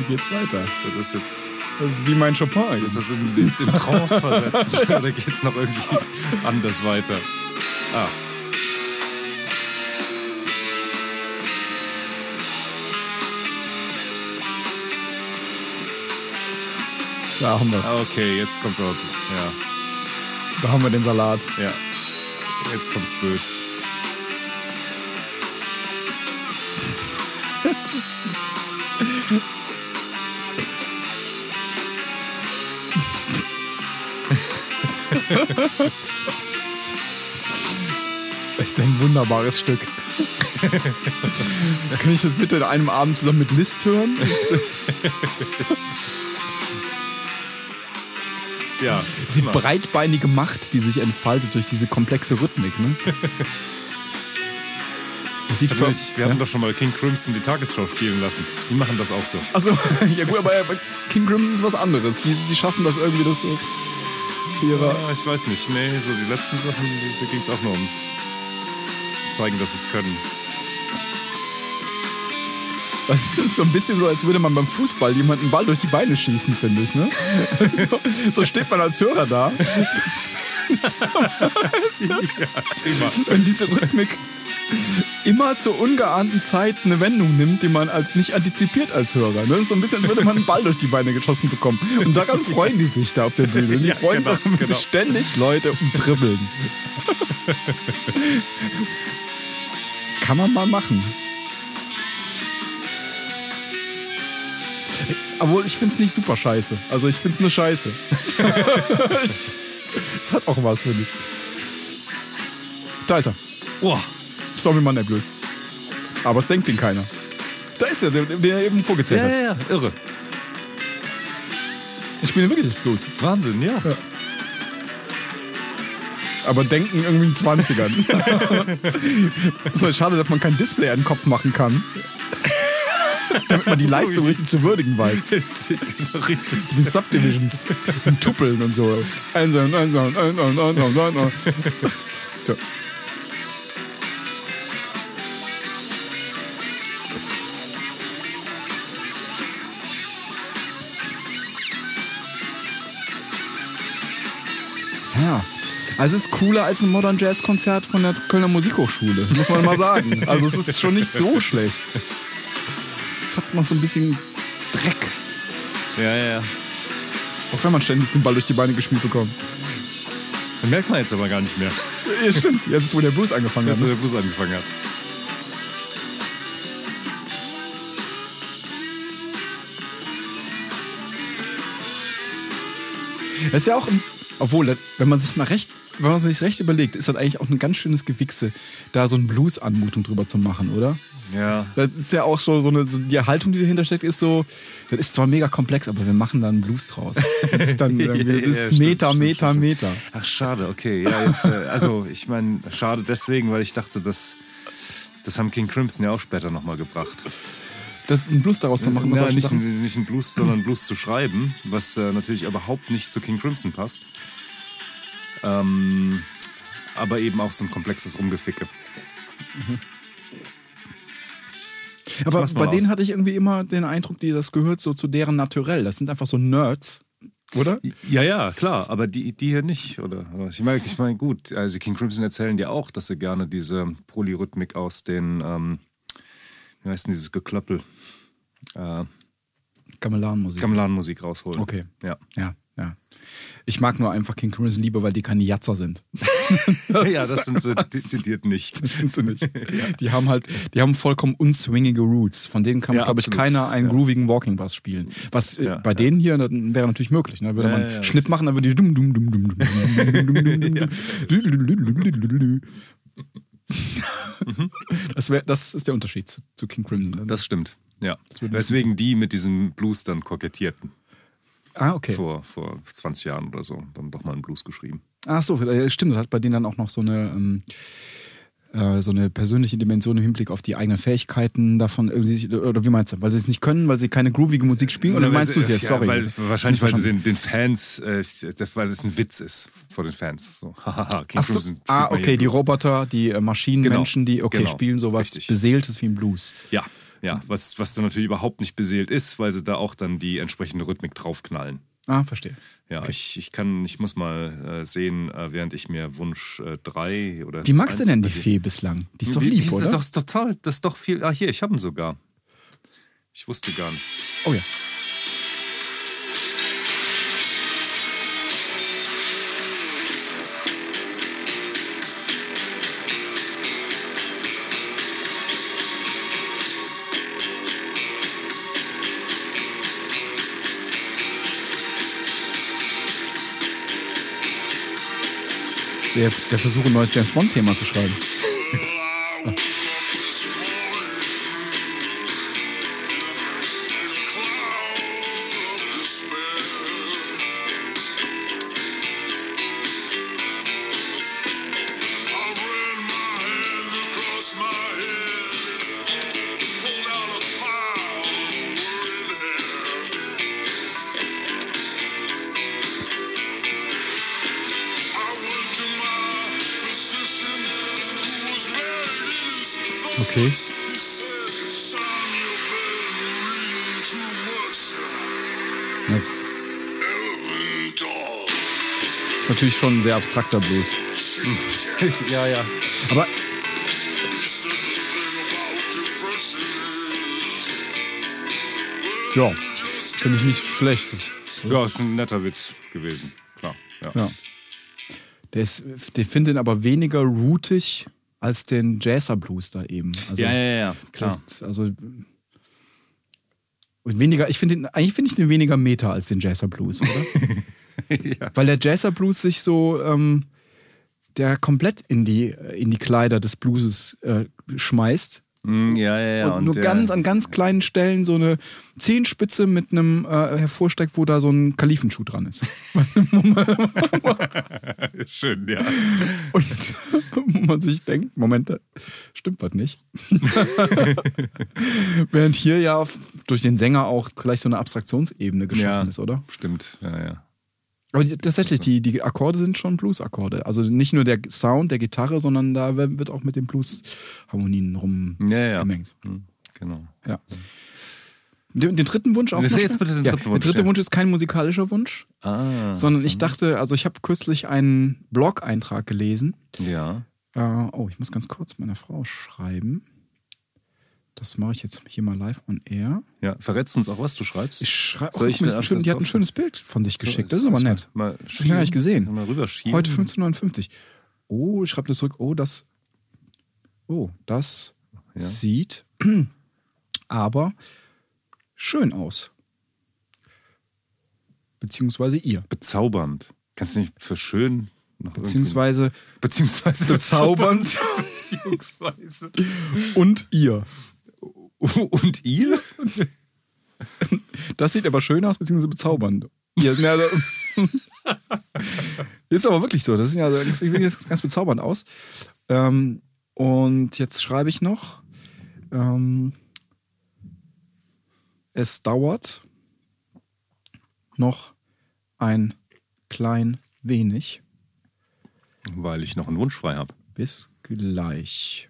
[SPEAKER 3] Geht's weiter?
[SPEAKER 1] Das ist jetzt.
[SPEAKER 3] Das ist wie mein Chopin.
[SPEAKER 1] Ist das in, in, in Trance versetzt? Oder geht's noch irgendwie anders weiter? Ah.
[SPEAKER 3] Da haben wir's.
[SPEAKER 1] ah, okay, jetzt kommt's auch. Ja,
[SPEAKER 3] Da haben wir den Salat.
[SPEAKER 1] ja. Jetzt kommt's böse.
[SPEAKER 3] Es ist ein wunderbares Stück. Kann ich das bitte in einem Abend zusammen mit List hören?
[SPEAKER 1] Ja.
[SPEAKER 3] Die
[SPEAKER 1] na.
[SPEAKER 3] breitbeinige Macht, die sich entfaltet durch diese komplexe Rhythmik. Ne? Das sieht
[SPEAKER 1] Also ich, wir haben doch schon mal King Crimson die Tagesschau spielen lassen. Die machen das auch so.
[SPEAKER 3] Achso, ja gut, aber aber King Crimson ist was anderes. Die, die schaffen das irgendwie, das so. Zu ihrer.
[SPEAKER 1] Ja, ich weiß nicht. Nee, so die letzten Sachen, da ging es auch nur ums zeigen, dass sie es können.
[SPEAKER 3] Das ist so ein bisschen so, als würde man beim Fußball jemanden einen Ball durch die Beine schießen, finde ich. Ne? So, so steht man als Hörer da. So, so,
[SPEAKER 1] Prima.
[SPEAKER 3] wenn diese Rhythmik immer zur ungeahnten Zeit eine Wendung nimmt, die man als nicht antizipiert als Hörer. Ne? Das ist so ein bisschen, als würde man einen Ball durch die Beine geschossen bekommen. Und daran freuen die sich da auf der Bühne. Die
[SPEAKER 1] Ja,
[SPEAKER 3] freuen
[SPEAKER 1] genau,
[SPEAKER 3] sich, wenn
[SPEAKER 1] genau.
[SPEAKER 3] sich ständig Leute umtribbeln. Kann man mal machen. Es, obwohl, ich finde es nicht super scheiße. Also ich finde es nur scheiße. Es hat auch was, finde ich. Da ist er.
[SPEAKER 1] Boah.
[SPEAKER 3] Zombie-Mann der Blues. Aber es denkt ihn keiner. Da ist er, der, der eben vorgezählt
[SPEAKER 1] Ja,
[SPEAKER 3] hat.
[SPEAKER 1] ja, ja, irre.
[SPEAKER 3] Ich spiele wirklich Blues.
[SPEAKER 1] Wahnsinn, ja.
[SPEAKER 3] Aber denken irgendwie in den 20ern. ist halt schade, dass man kein Display an den Kopf machen kann. Damit man die
[SPEAKER 1] So
[SPEAKER 3] Leistung
[SPEAKER 1] wie-
[SPEAKER 3] richtig zu würdigen weiß.
[SPEAKER 1] richtig.
[SPEAKER 3] Die Subdivisions und Tuppeln und so. Einsam, einsam, einsam, einsam, einsam. Also es ist cooler als ein Modern Jazz Konzert von der Kölner Musikhochschule, muss man mal sagen. Also es ist schon nicht so schlecht. Es hat noch so ein bisschen Dreck.
[SPEAKER 1] Ja, ja, ja.
[SPEAKER 3] Auch wenn man ständig den Ball durch die Beine gespielt bekommt.
[SPEAKER 1] Das merkt man jetzt aber gar nicht mehr,
[SPEAKER 3] Ja, stimmt. Jetzt ist, wo der Blues angefangen hat.
[SPEAKER 1] als wo
[SPEAKER 3] Ne?
[SPEAKER 1] der Blues angefangen hat.
[SPEAKER 3] Das ist ja auch, ein, obwohl, wenn man sich mal recht, wenn man sich recht überlegt, ist das eigentlich auch ein ganz schönes Gewichse, da so eine Blues-Anmutung drüber zu machen, oder?
[SPEAKER 1] Ja.
[SPEAKER 3] Das ist ja auch so, so eine, so die Haltung, die dahinter steckt, ist so, das ist zwar mega komplex, aber wir machen da einen Blues draus. Das ist dann irgendwie, das ist
[SPEAKER 1] Ja, ja,
[SPEAKER 3] Meter,
[SPEAKER 1] stimmt,
[SPEAKER 3] Meter,
[SPEAKER 1] stimmt.
[SPEAKER 3] Meter.
[SPEAKER 1] Ach, schade, okay. Ja, jetzt, äh, also ich meine, schade deswegen, weil ich dachte, dass das haben King Crimson ja auch später nochmal gebracht.
[SPEAKER 3] Das, einen Blues daraus zu machen,
[SPEAKER 1] ja, nicht, nicht ein Blues, sondern Blues zu schreiben, was äh, natürlich überhaupt nicht zu King Crimson passt. Ähm, aber eben auch so ein komplexes Rumgeficke.
[SPEAKER 3] Aber
[SPEAKER 1] mach's mal
[SPEAKER 3] bei denen
[SPEAKER 1] aus.
[SPEAKER 3] hatte ich irgendwie immer den Eindruck, die das gehört so zu deren Naturell. Das sind einfach so Nerds, oder?
[SPEAKER 1] Ja, ja, klar, aber die, die hier nicht, oder? Aber Ich meine, ich meine, gut, also King Crimson erzählen ja auch, dass sie gerne diese Polyrhythmik aus den, ähm, wie heißt denn dieses Geklöppel, äh,
[SPEAKER 3] Gamelan-Musik.
[SPEAKER 1] Gamelan-Musik rausholen.
[SPEAKER 3] Okay.
[SPEAKER 1] Ja,
[SPEAKER 3] ja. Ich mag nur einfach King Crimson lieber, weil die keine Jatzer sind.
[SPEAKER 1] das ja, das sind sie dezidiert nicht.
[SPEAKER 3] Das sind sie nicht. ja. Die haben halt, die haben vollkommen unswingige Roots. Von denen kann,
[SPEAKER 1] ja,
[SPEAKER 3] glaube ich, keiner einen
[SPEAKER 1] ja.
[SPEAKER 3] groovigen Walking Bass spielen. Was
[SPEAKER 1] ja,
[SPEAKER 3] bei denen hier wäre natürlich möglich. Ne? Würde man Schnitt machen, dann würde die dum dum dum dum dum dum das, das ist der Unterschied zu, King Crimson.
[SPEAKER 1] Das stimmt. Ja. Weswegen die mit diesem Blues dann kokettierten
[SPEAKER 3] ah, okay.
[SPEAKER 1] Vor, vor 20 Jahren oder so. Dann doch mal einen Blues geschrieben.
[SPEAKER 3] Ach so, äh, stimmt. Das hat bei denen dann auch noch so eine, ähm, äh, so eine persönliche Dimension im Hinblick auf die eigenen Fähigkeiten davon. irgendwie- Oder wie meinst du? Weil sie es nicht können, weil sie keine groovige Musik spielen? Oder,
[SPEAKER 1] weil
[SPEAKER 3] meinst du es jetzt?
[SPEAKER 1] ja,
[SPEAKER 3] Sorry.
[SPEAKER 1] Weil, wahrscheinlich, weil sie den, den Fans, äh, weil es ein Witz ist vor den Fans. So, hahaha, King
[SPEAKER 3] Ach so,
[SPEAKER 1] Crimson
[SPEAKER 3] ah, okay, die. Roboter, die äh, Maschinenmenschen, die okay,
[SPEAKER 1] genau,
[SPEAKER 3] spielen sowas
[SPEAKER 1] richtig.
[SPEAKER 3] Beseeltes wie ein Blues.
[SPEAKER 1] Ja, ja, was, was dann natürlich überhaupt nicht beseelt ist, weil sie da auch dann die entsprechende Rhythmik draufknallen.
[SPEAKER 3] Ah, verstehe.
[SPEAKER 1] Ja, ich, ich kann, ich muss mal äh, sehen, äh, während ich mir Wunsch 3 oder
[SPEAKER 3] Wie magst du denn die Fee bislang? Die ist doch
[SPEAKER 1] Die-
[SPEAKER 3] lieb,
[SPEAKER 1] die
[SPEAKER 3] oder?
[SPEAKER 1] ist doch total, das ist doch viel. Ah, hier, ich habe ihn sogar. Ich wusste gar nicht.
[SPEAKER 3] oh ja. Der, Versuch, ein neues James Bond-Thema zu schreiben. Ist natürlich schon ein sehr abstrakter Blues.
[SPEAKER 1] ja, ja.
[SPEAKER 3] Aber ja, finde ich nicht schlecht.
[SPEAKER 1] Ja, ist ein netter Witz gewesen. Klar. Ja.
[SPEAKER 3] Ja. Der ist, der finde ihn aber weniger rootig als den Jazzer Blues da eben. Also,
[SPEAKER 1] Ja, ja, ja, klar.
[SPEAKER 3] Das, also und weniger, ich finde eigentlich finde ich den weniger Meta als den Jazzer Blues, oder?
[SPEAKER 1] ja.
[SPEAKER 3] Weil der Jazzer Blues sich so, ähm, der komplett in die, in die Kleider des Blueses äh, schmeißt.
[SPEAKER 1] Mm, ja, ja, ja.
[SPEAKER 3] und, nur
[SPEAKER 1] der-
[SPEAKER 3] ganz an ganz kleinen Stellen so eine Zehenspitze mit einem äh, hervorsteckt, wo da so ein Kalifenschuh dran ist.
[SPEAKER 1] Schön, ja.
[SPEAKER 3] Und wo man sich denkt, Moment, stimmt was nicht. Während hier ja durch den Sänger auch gleich so eine Abstraktionsebene geschaffen
[SPEAKER 1] Ja.
[SPEAKER 3] ist, oder?
[SPEAKER 1] Stimmt, ja, ja.
[SPEAKER 3] Aber die, tatsächlich, die, die Akkorde sind schon Blues-Akkorde. Also nicht nur der Sound der Gitarre, sondern da wird auch mit den Blues-Harmonien rumgemengt.
[SPEAKER 1] Ja, ja. Hm, Genau.
[SPEAKER 3] Ja. Den, den dritten Wunsch auch
[SPEAKER 1] Jetzt-
[SPEAKER 3] noch
[SPEAKER 1] jetzt bitte den
[SPEAKER 3] ja,
[SPEAKER 1] dritten Wunsch,
[SPEAKER 3] Der dritte
[SPEAKER 1] ja.
[SPEAKER 3] Wunsch ist kein musikalischer Wunsch,
[SPEAKER 1] Ah.
[SPEAKER 3] sondern ich dachte, also ich habe kürzlich einen Blog-Eintrag gelesen.
[SPEAKER 1] Ja.
[SPEAKER 3] Äh, oh, ich muss ganz kurz meiner Frau schreiben. Das mache ich jetzt hier mal live on air.
[SPEAKER 1] Ja. Verrätst uns auch, was du schreibst?
[SPEAKER 3] Ich schreibe,
[SPEAKER 1] Soll ich mir
[SPEAKER 3] schön, die hat ein schönes Bild von sich geschickt. Das ist aber nett.
[SPEAKER 1] Mal
[SPEAKER 3] Hab ich gar nicht gesehen.
[SPEAKER 1] Mal rüberschieben.
[SPEAKER 3] Heute 1559. Oh, ich schreibe das zurück. Oh, das. Oh, das
[SPEAKER 1] Ja.
[SPEAKER 3] sieht aber schön aus. Beziehungsweise ihr.
[SPEAKER 1] Bezaubernd. Kannst du nicht für schön noch
[SPEAKER 3] Beziehungsweise
[SPEAKER 1] beziehungsweise
[SPEAKER 3] bezaubernd
[SPEAKER 1] beziehungsweise
[SPEAKER 3] und ihr.
[SPEAKER 1] und ihr?
[SPEAKER 3] Das sieht aber schön aus, beziehungsweise bezaubernd. Na, also, ist aber wirklich so. Das sieht ja ganz, ganz, ganz bezaubernd aus. Ähm, und jetzt schreibe ich noch. Ähm, es dauert noch ein klein wenig.
[SPEAKER 1] Weil ich noch einen Wunsch frei habe.
[SPEAKER 3] Bis gleich.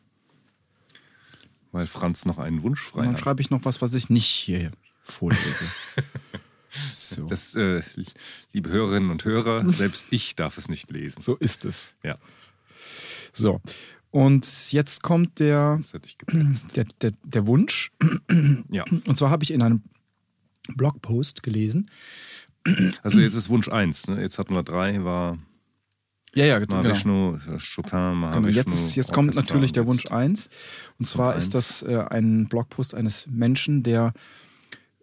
[SPEAKER 1] Weil Franz noch einen Wunsch
[SPEAKER 3] Und
[SPEAKER 1] frei
[SPEAKER 3] dann
[SPEAKER 1] hat.
[SPEAKER 3] schreibe ich noch was, was ich nicht hier vorlese. so.
[SPEAKER 1] Das, äh, liebe Hörerinnen und Hörer, selbst ich darf es nicht lesen.
[SPEAKER 3] so ist es.
[SPEAKER 1] Ja,
[SPEAKER 3] So. Und jetzt kommt der, der, der, der Wunsch.
[SPEAKER 1] Ja,
[SPEAKER 3] Und zwar habe ich in einem Blogpost gelesen.
[SPEAKER 1] also jetzt ist Wunsch 1. Ne? Jetzt hatten wir drei, war
[SPEAKER 3] Ja, ja, genau.
[SPEAKER 1] Mahavishnu, Chopin, Mahavishnu.
[SPEAKER 3] Genau, jetzt, jetzt kommt
[SPEAKER 1] Orchester
[SPEAKER 3] natürlich der Wunsch
[SPEAKER 1] jetzt-
[SPEAKER 3] 1. Und zwar ist das äh, ein Blogpost eines Menschen, der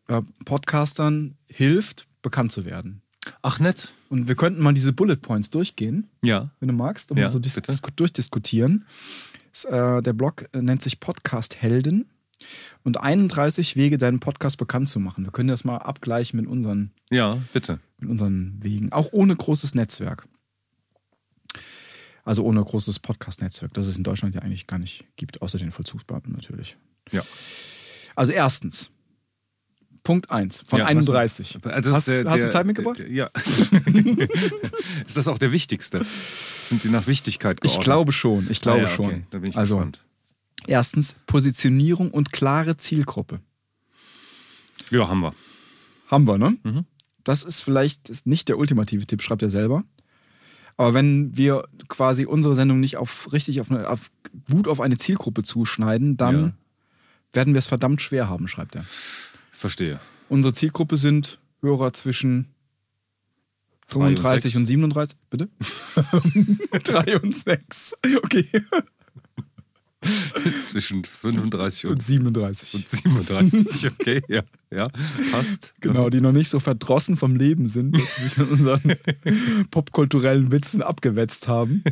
[SPEAKER 3] äh, Podcastern hilft, bekannt zu werden.
[SPEAKER 1] Ach, nett.
[SPEAKER 3] Und wir könnten mal diese Bullet Points durchgehen,
[SPEAKER 1] Ja,
[SPEAKER 3] wenn du magst, und
[SPEAKER 1] Ja,
[SPEAKER 3] mal so dis durchdiskutieren. Das, äh, der Blog äh, nennt sich Podcast Helden und 31 Wege, deinen Podcast bekannt zu machen. Wir können das mal abgleichen mit unseren
[SPEAKER 1] ja, bitte.
[SPEAKER 3] mit unseren Wegen, auch ohne großes Netzwerk. Also ohne großes Podcast-Netzwerk, das es in Deutschland ja eigentlich gar nicht gibt, außer den Vollzugsbeamten natürlich.
[SPEAKER 1] Ja.
[SPEAKER 3] Also erstens, Punkt 1 von
[SPEAKER 1] Ja, was-
[SPEAKER 3] 31.
[SPEAKER 1] Also
[SPEAKER 3] hast
[SPEAKER 1] der-
[SPEAKER 3] hast du
[SPEAKER 1] der-
[SPEAKER 3] Zeit mitgebracht?
[SPEAKER 1] der- Ja. ist das auch der wichtigste? Sind die nach Wichtigkeit
[SPEAKER 3] Ich
[SPEAKER 1] geordnet?
[SPEAKER 3] glaube schon, ich glaube
[SPEAKER 1] Ah, ja, okay.
[SPEAKER 3] schon.
[SPEAKER 1] Da bin ich
[SPEAKER 3] also
[SPEAKER 1] gespannt.
[SPEAKER 3] erstens, Positionierung und klare Zielgruppe.
[SPEAKER 1] Ja, haben wir.
[SPEAKER 3] Haben wir, ne?
[SPEAKER 1] Mhm.
[SPEAKER 3] Das ist vielleicht ist nicht der ultimative Tipp, schreibt er selber. Aber wenn wir quasi unsere Sendung nicht auf richtig auf, eine, auf gut auf eine Zielgruppe zuschneiden, dann
[SPEAKER 1] Ja.
[SPEAKER 3] werden wir es verdammt schwer haben, schreibt er.
[SPEAKER 1] Verstehe.
[SPEAKER 3] Unsere Zielgruppe sind Hörer zwischen
[SPEAKER 1] Drei und
[SPEAKER 3] 35
[SPEAKER 1] sechs.
[SPEAKER 3] und 37. Bitte? 3 und 6. Okay.
[SPEAKER 1] Zwischen 35
[SPEAKER 3] Und
[SPEAKER 1] und,
[SPEAKER 3] 37.
[SPEAKER 1] und 37. Okay, ja. Ja, passt.
[SPEAKER 3] Genau, die noch nicht so verdrossen vom Leben sind, dass sie sich an unseren popkulturellen Witzen abgewetzt haben.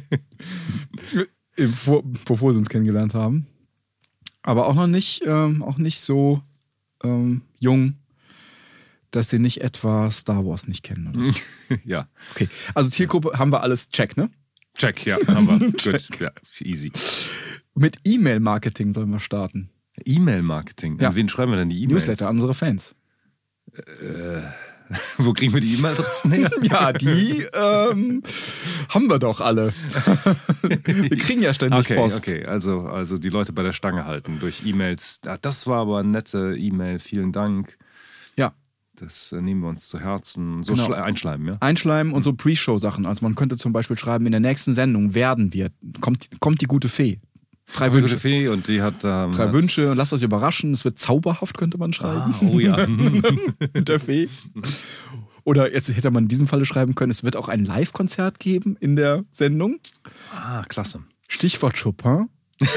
[SPEAKER 3] Im Vor bevor sie uns kennengelernt haben. Aber auch noch nicht, ähm, auch nicht so ähm, jung, dass sie nicht etwa Star Wars nicht kennen. Oder?
[SPEAKER 1] Ja.
[SPEAKER 3] Okay, also Zielgruppe haben wir alles check, ne?
[SPEAKER 1] Check, ja, haben wir. Gut, ja, easy.
[SPEAKER 3] Mit E-Mail-Marketing sollen wir starten.
[SPEAKER 1] E-Mail-Marketing.
[SPEAKER 3] Ja.
[SPEAKER 1] An wen schreiben wir denn die E-Mails?
[SPEAKER 3] Newsletter an unsere Fans.
[SPEAKER 1] Wo kriegen wir die E-Mail-Adressen her?
[SPEAKER 3] Ja, die ähm, haben wir doch alle. wir kriegen ja ständig
[SPEAKER 1] Okay,
[SPEAKER 3] Post.
[SPEAKER 1] okay, also, also die Leute bei der Stange halten durch E-Mails. Ah, Das war aber eine nette E-Mail, vielen Dank.
[SPEAKER 3] Ja,
[SPEAKER 1] Das äh, nehmen wir uns zu Herzen. So
[SPEAKER 3] Genau.
[SPEAKER 1] schle- einschleimen, ja?
[SPEAKER 3] Einschleimen und so Pre-Show-Sachen. Also man könnte zum Beispiel schreiben, in der nächsten Sendung werden wir, kommt, kommt die gute Fee. Drei
[SPEAKER 1] Gute
[SPEAKER 3] Wünsche.
[SPEAKER 1] Fee und die hat. Ähm,
[SPEAKER 3] Drei Wünsche und lasst euch überraschen. Es wird zauberhaft, könnte man schreiben.
[SPEAKER 1] Ah, oh ja.
[SPEAKER 3] mit der Fee. Oder jetzt hätte man in diesem Falle schreiben können, es wird auch ein Live-Konzert geben in der Sendung.
[SPEAKER 1] ah, klasse.
[SPEAKER 3] Stichwort Chopin.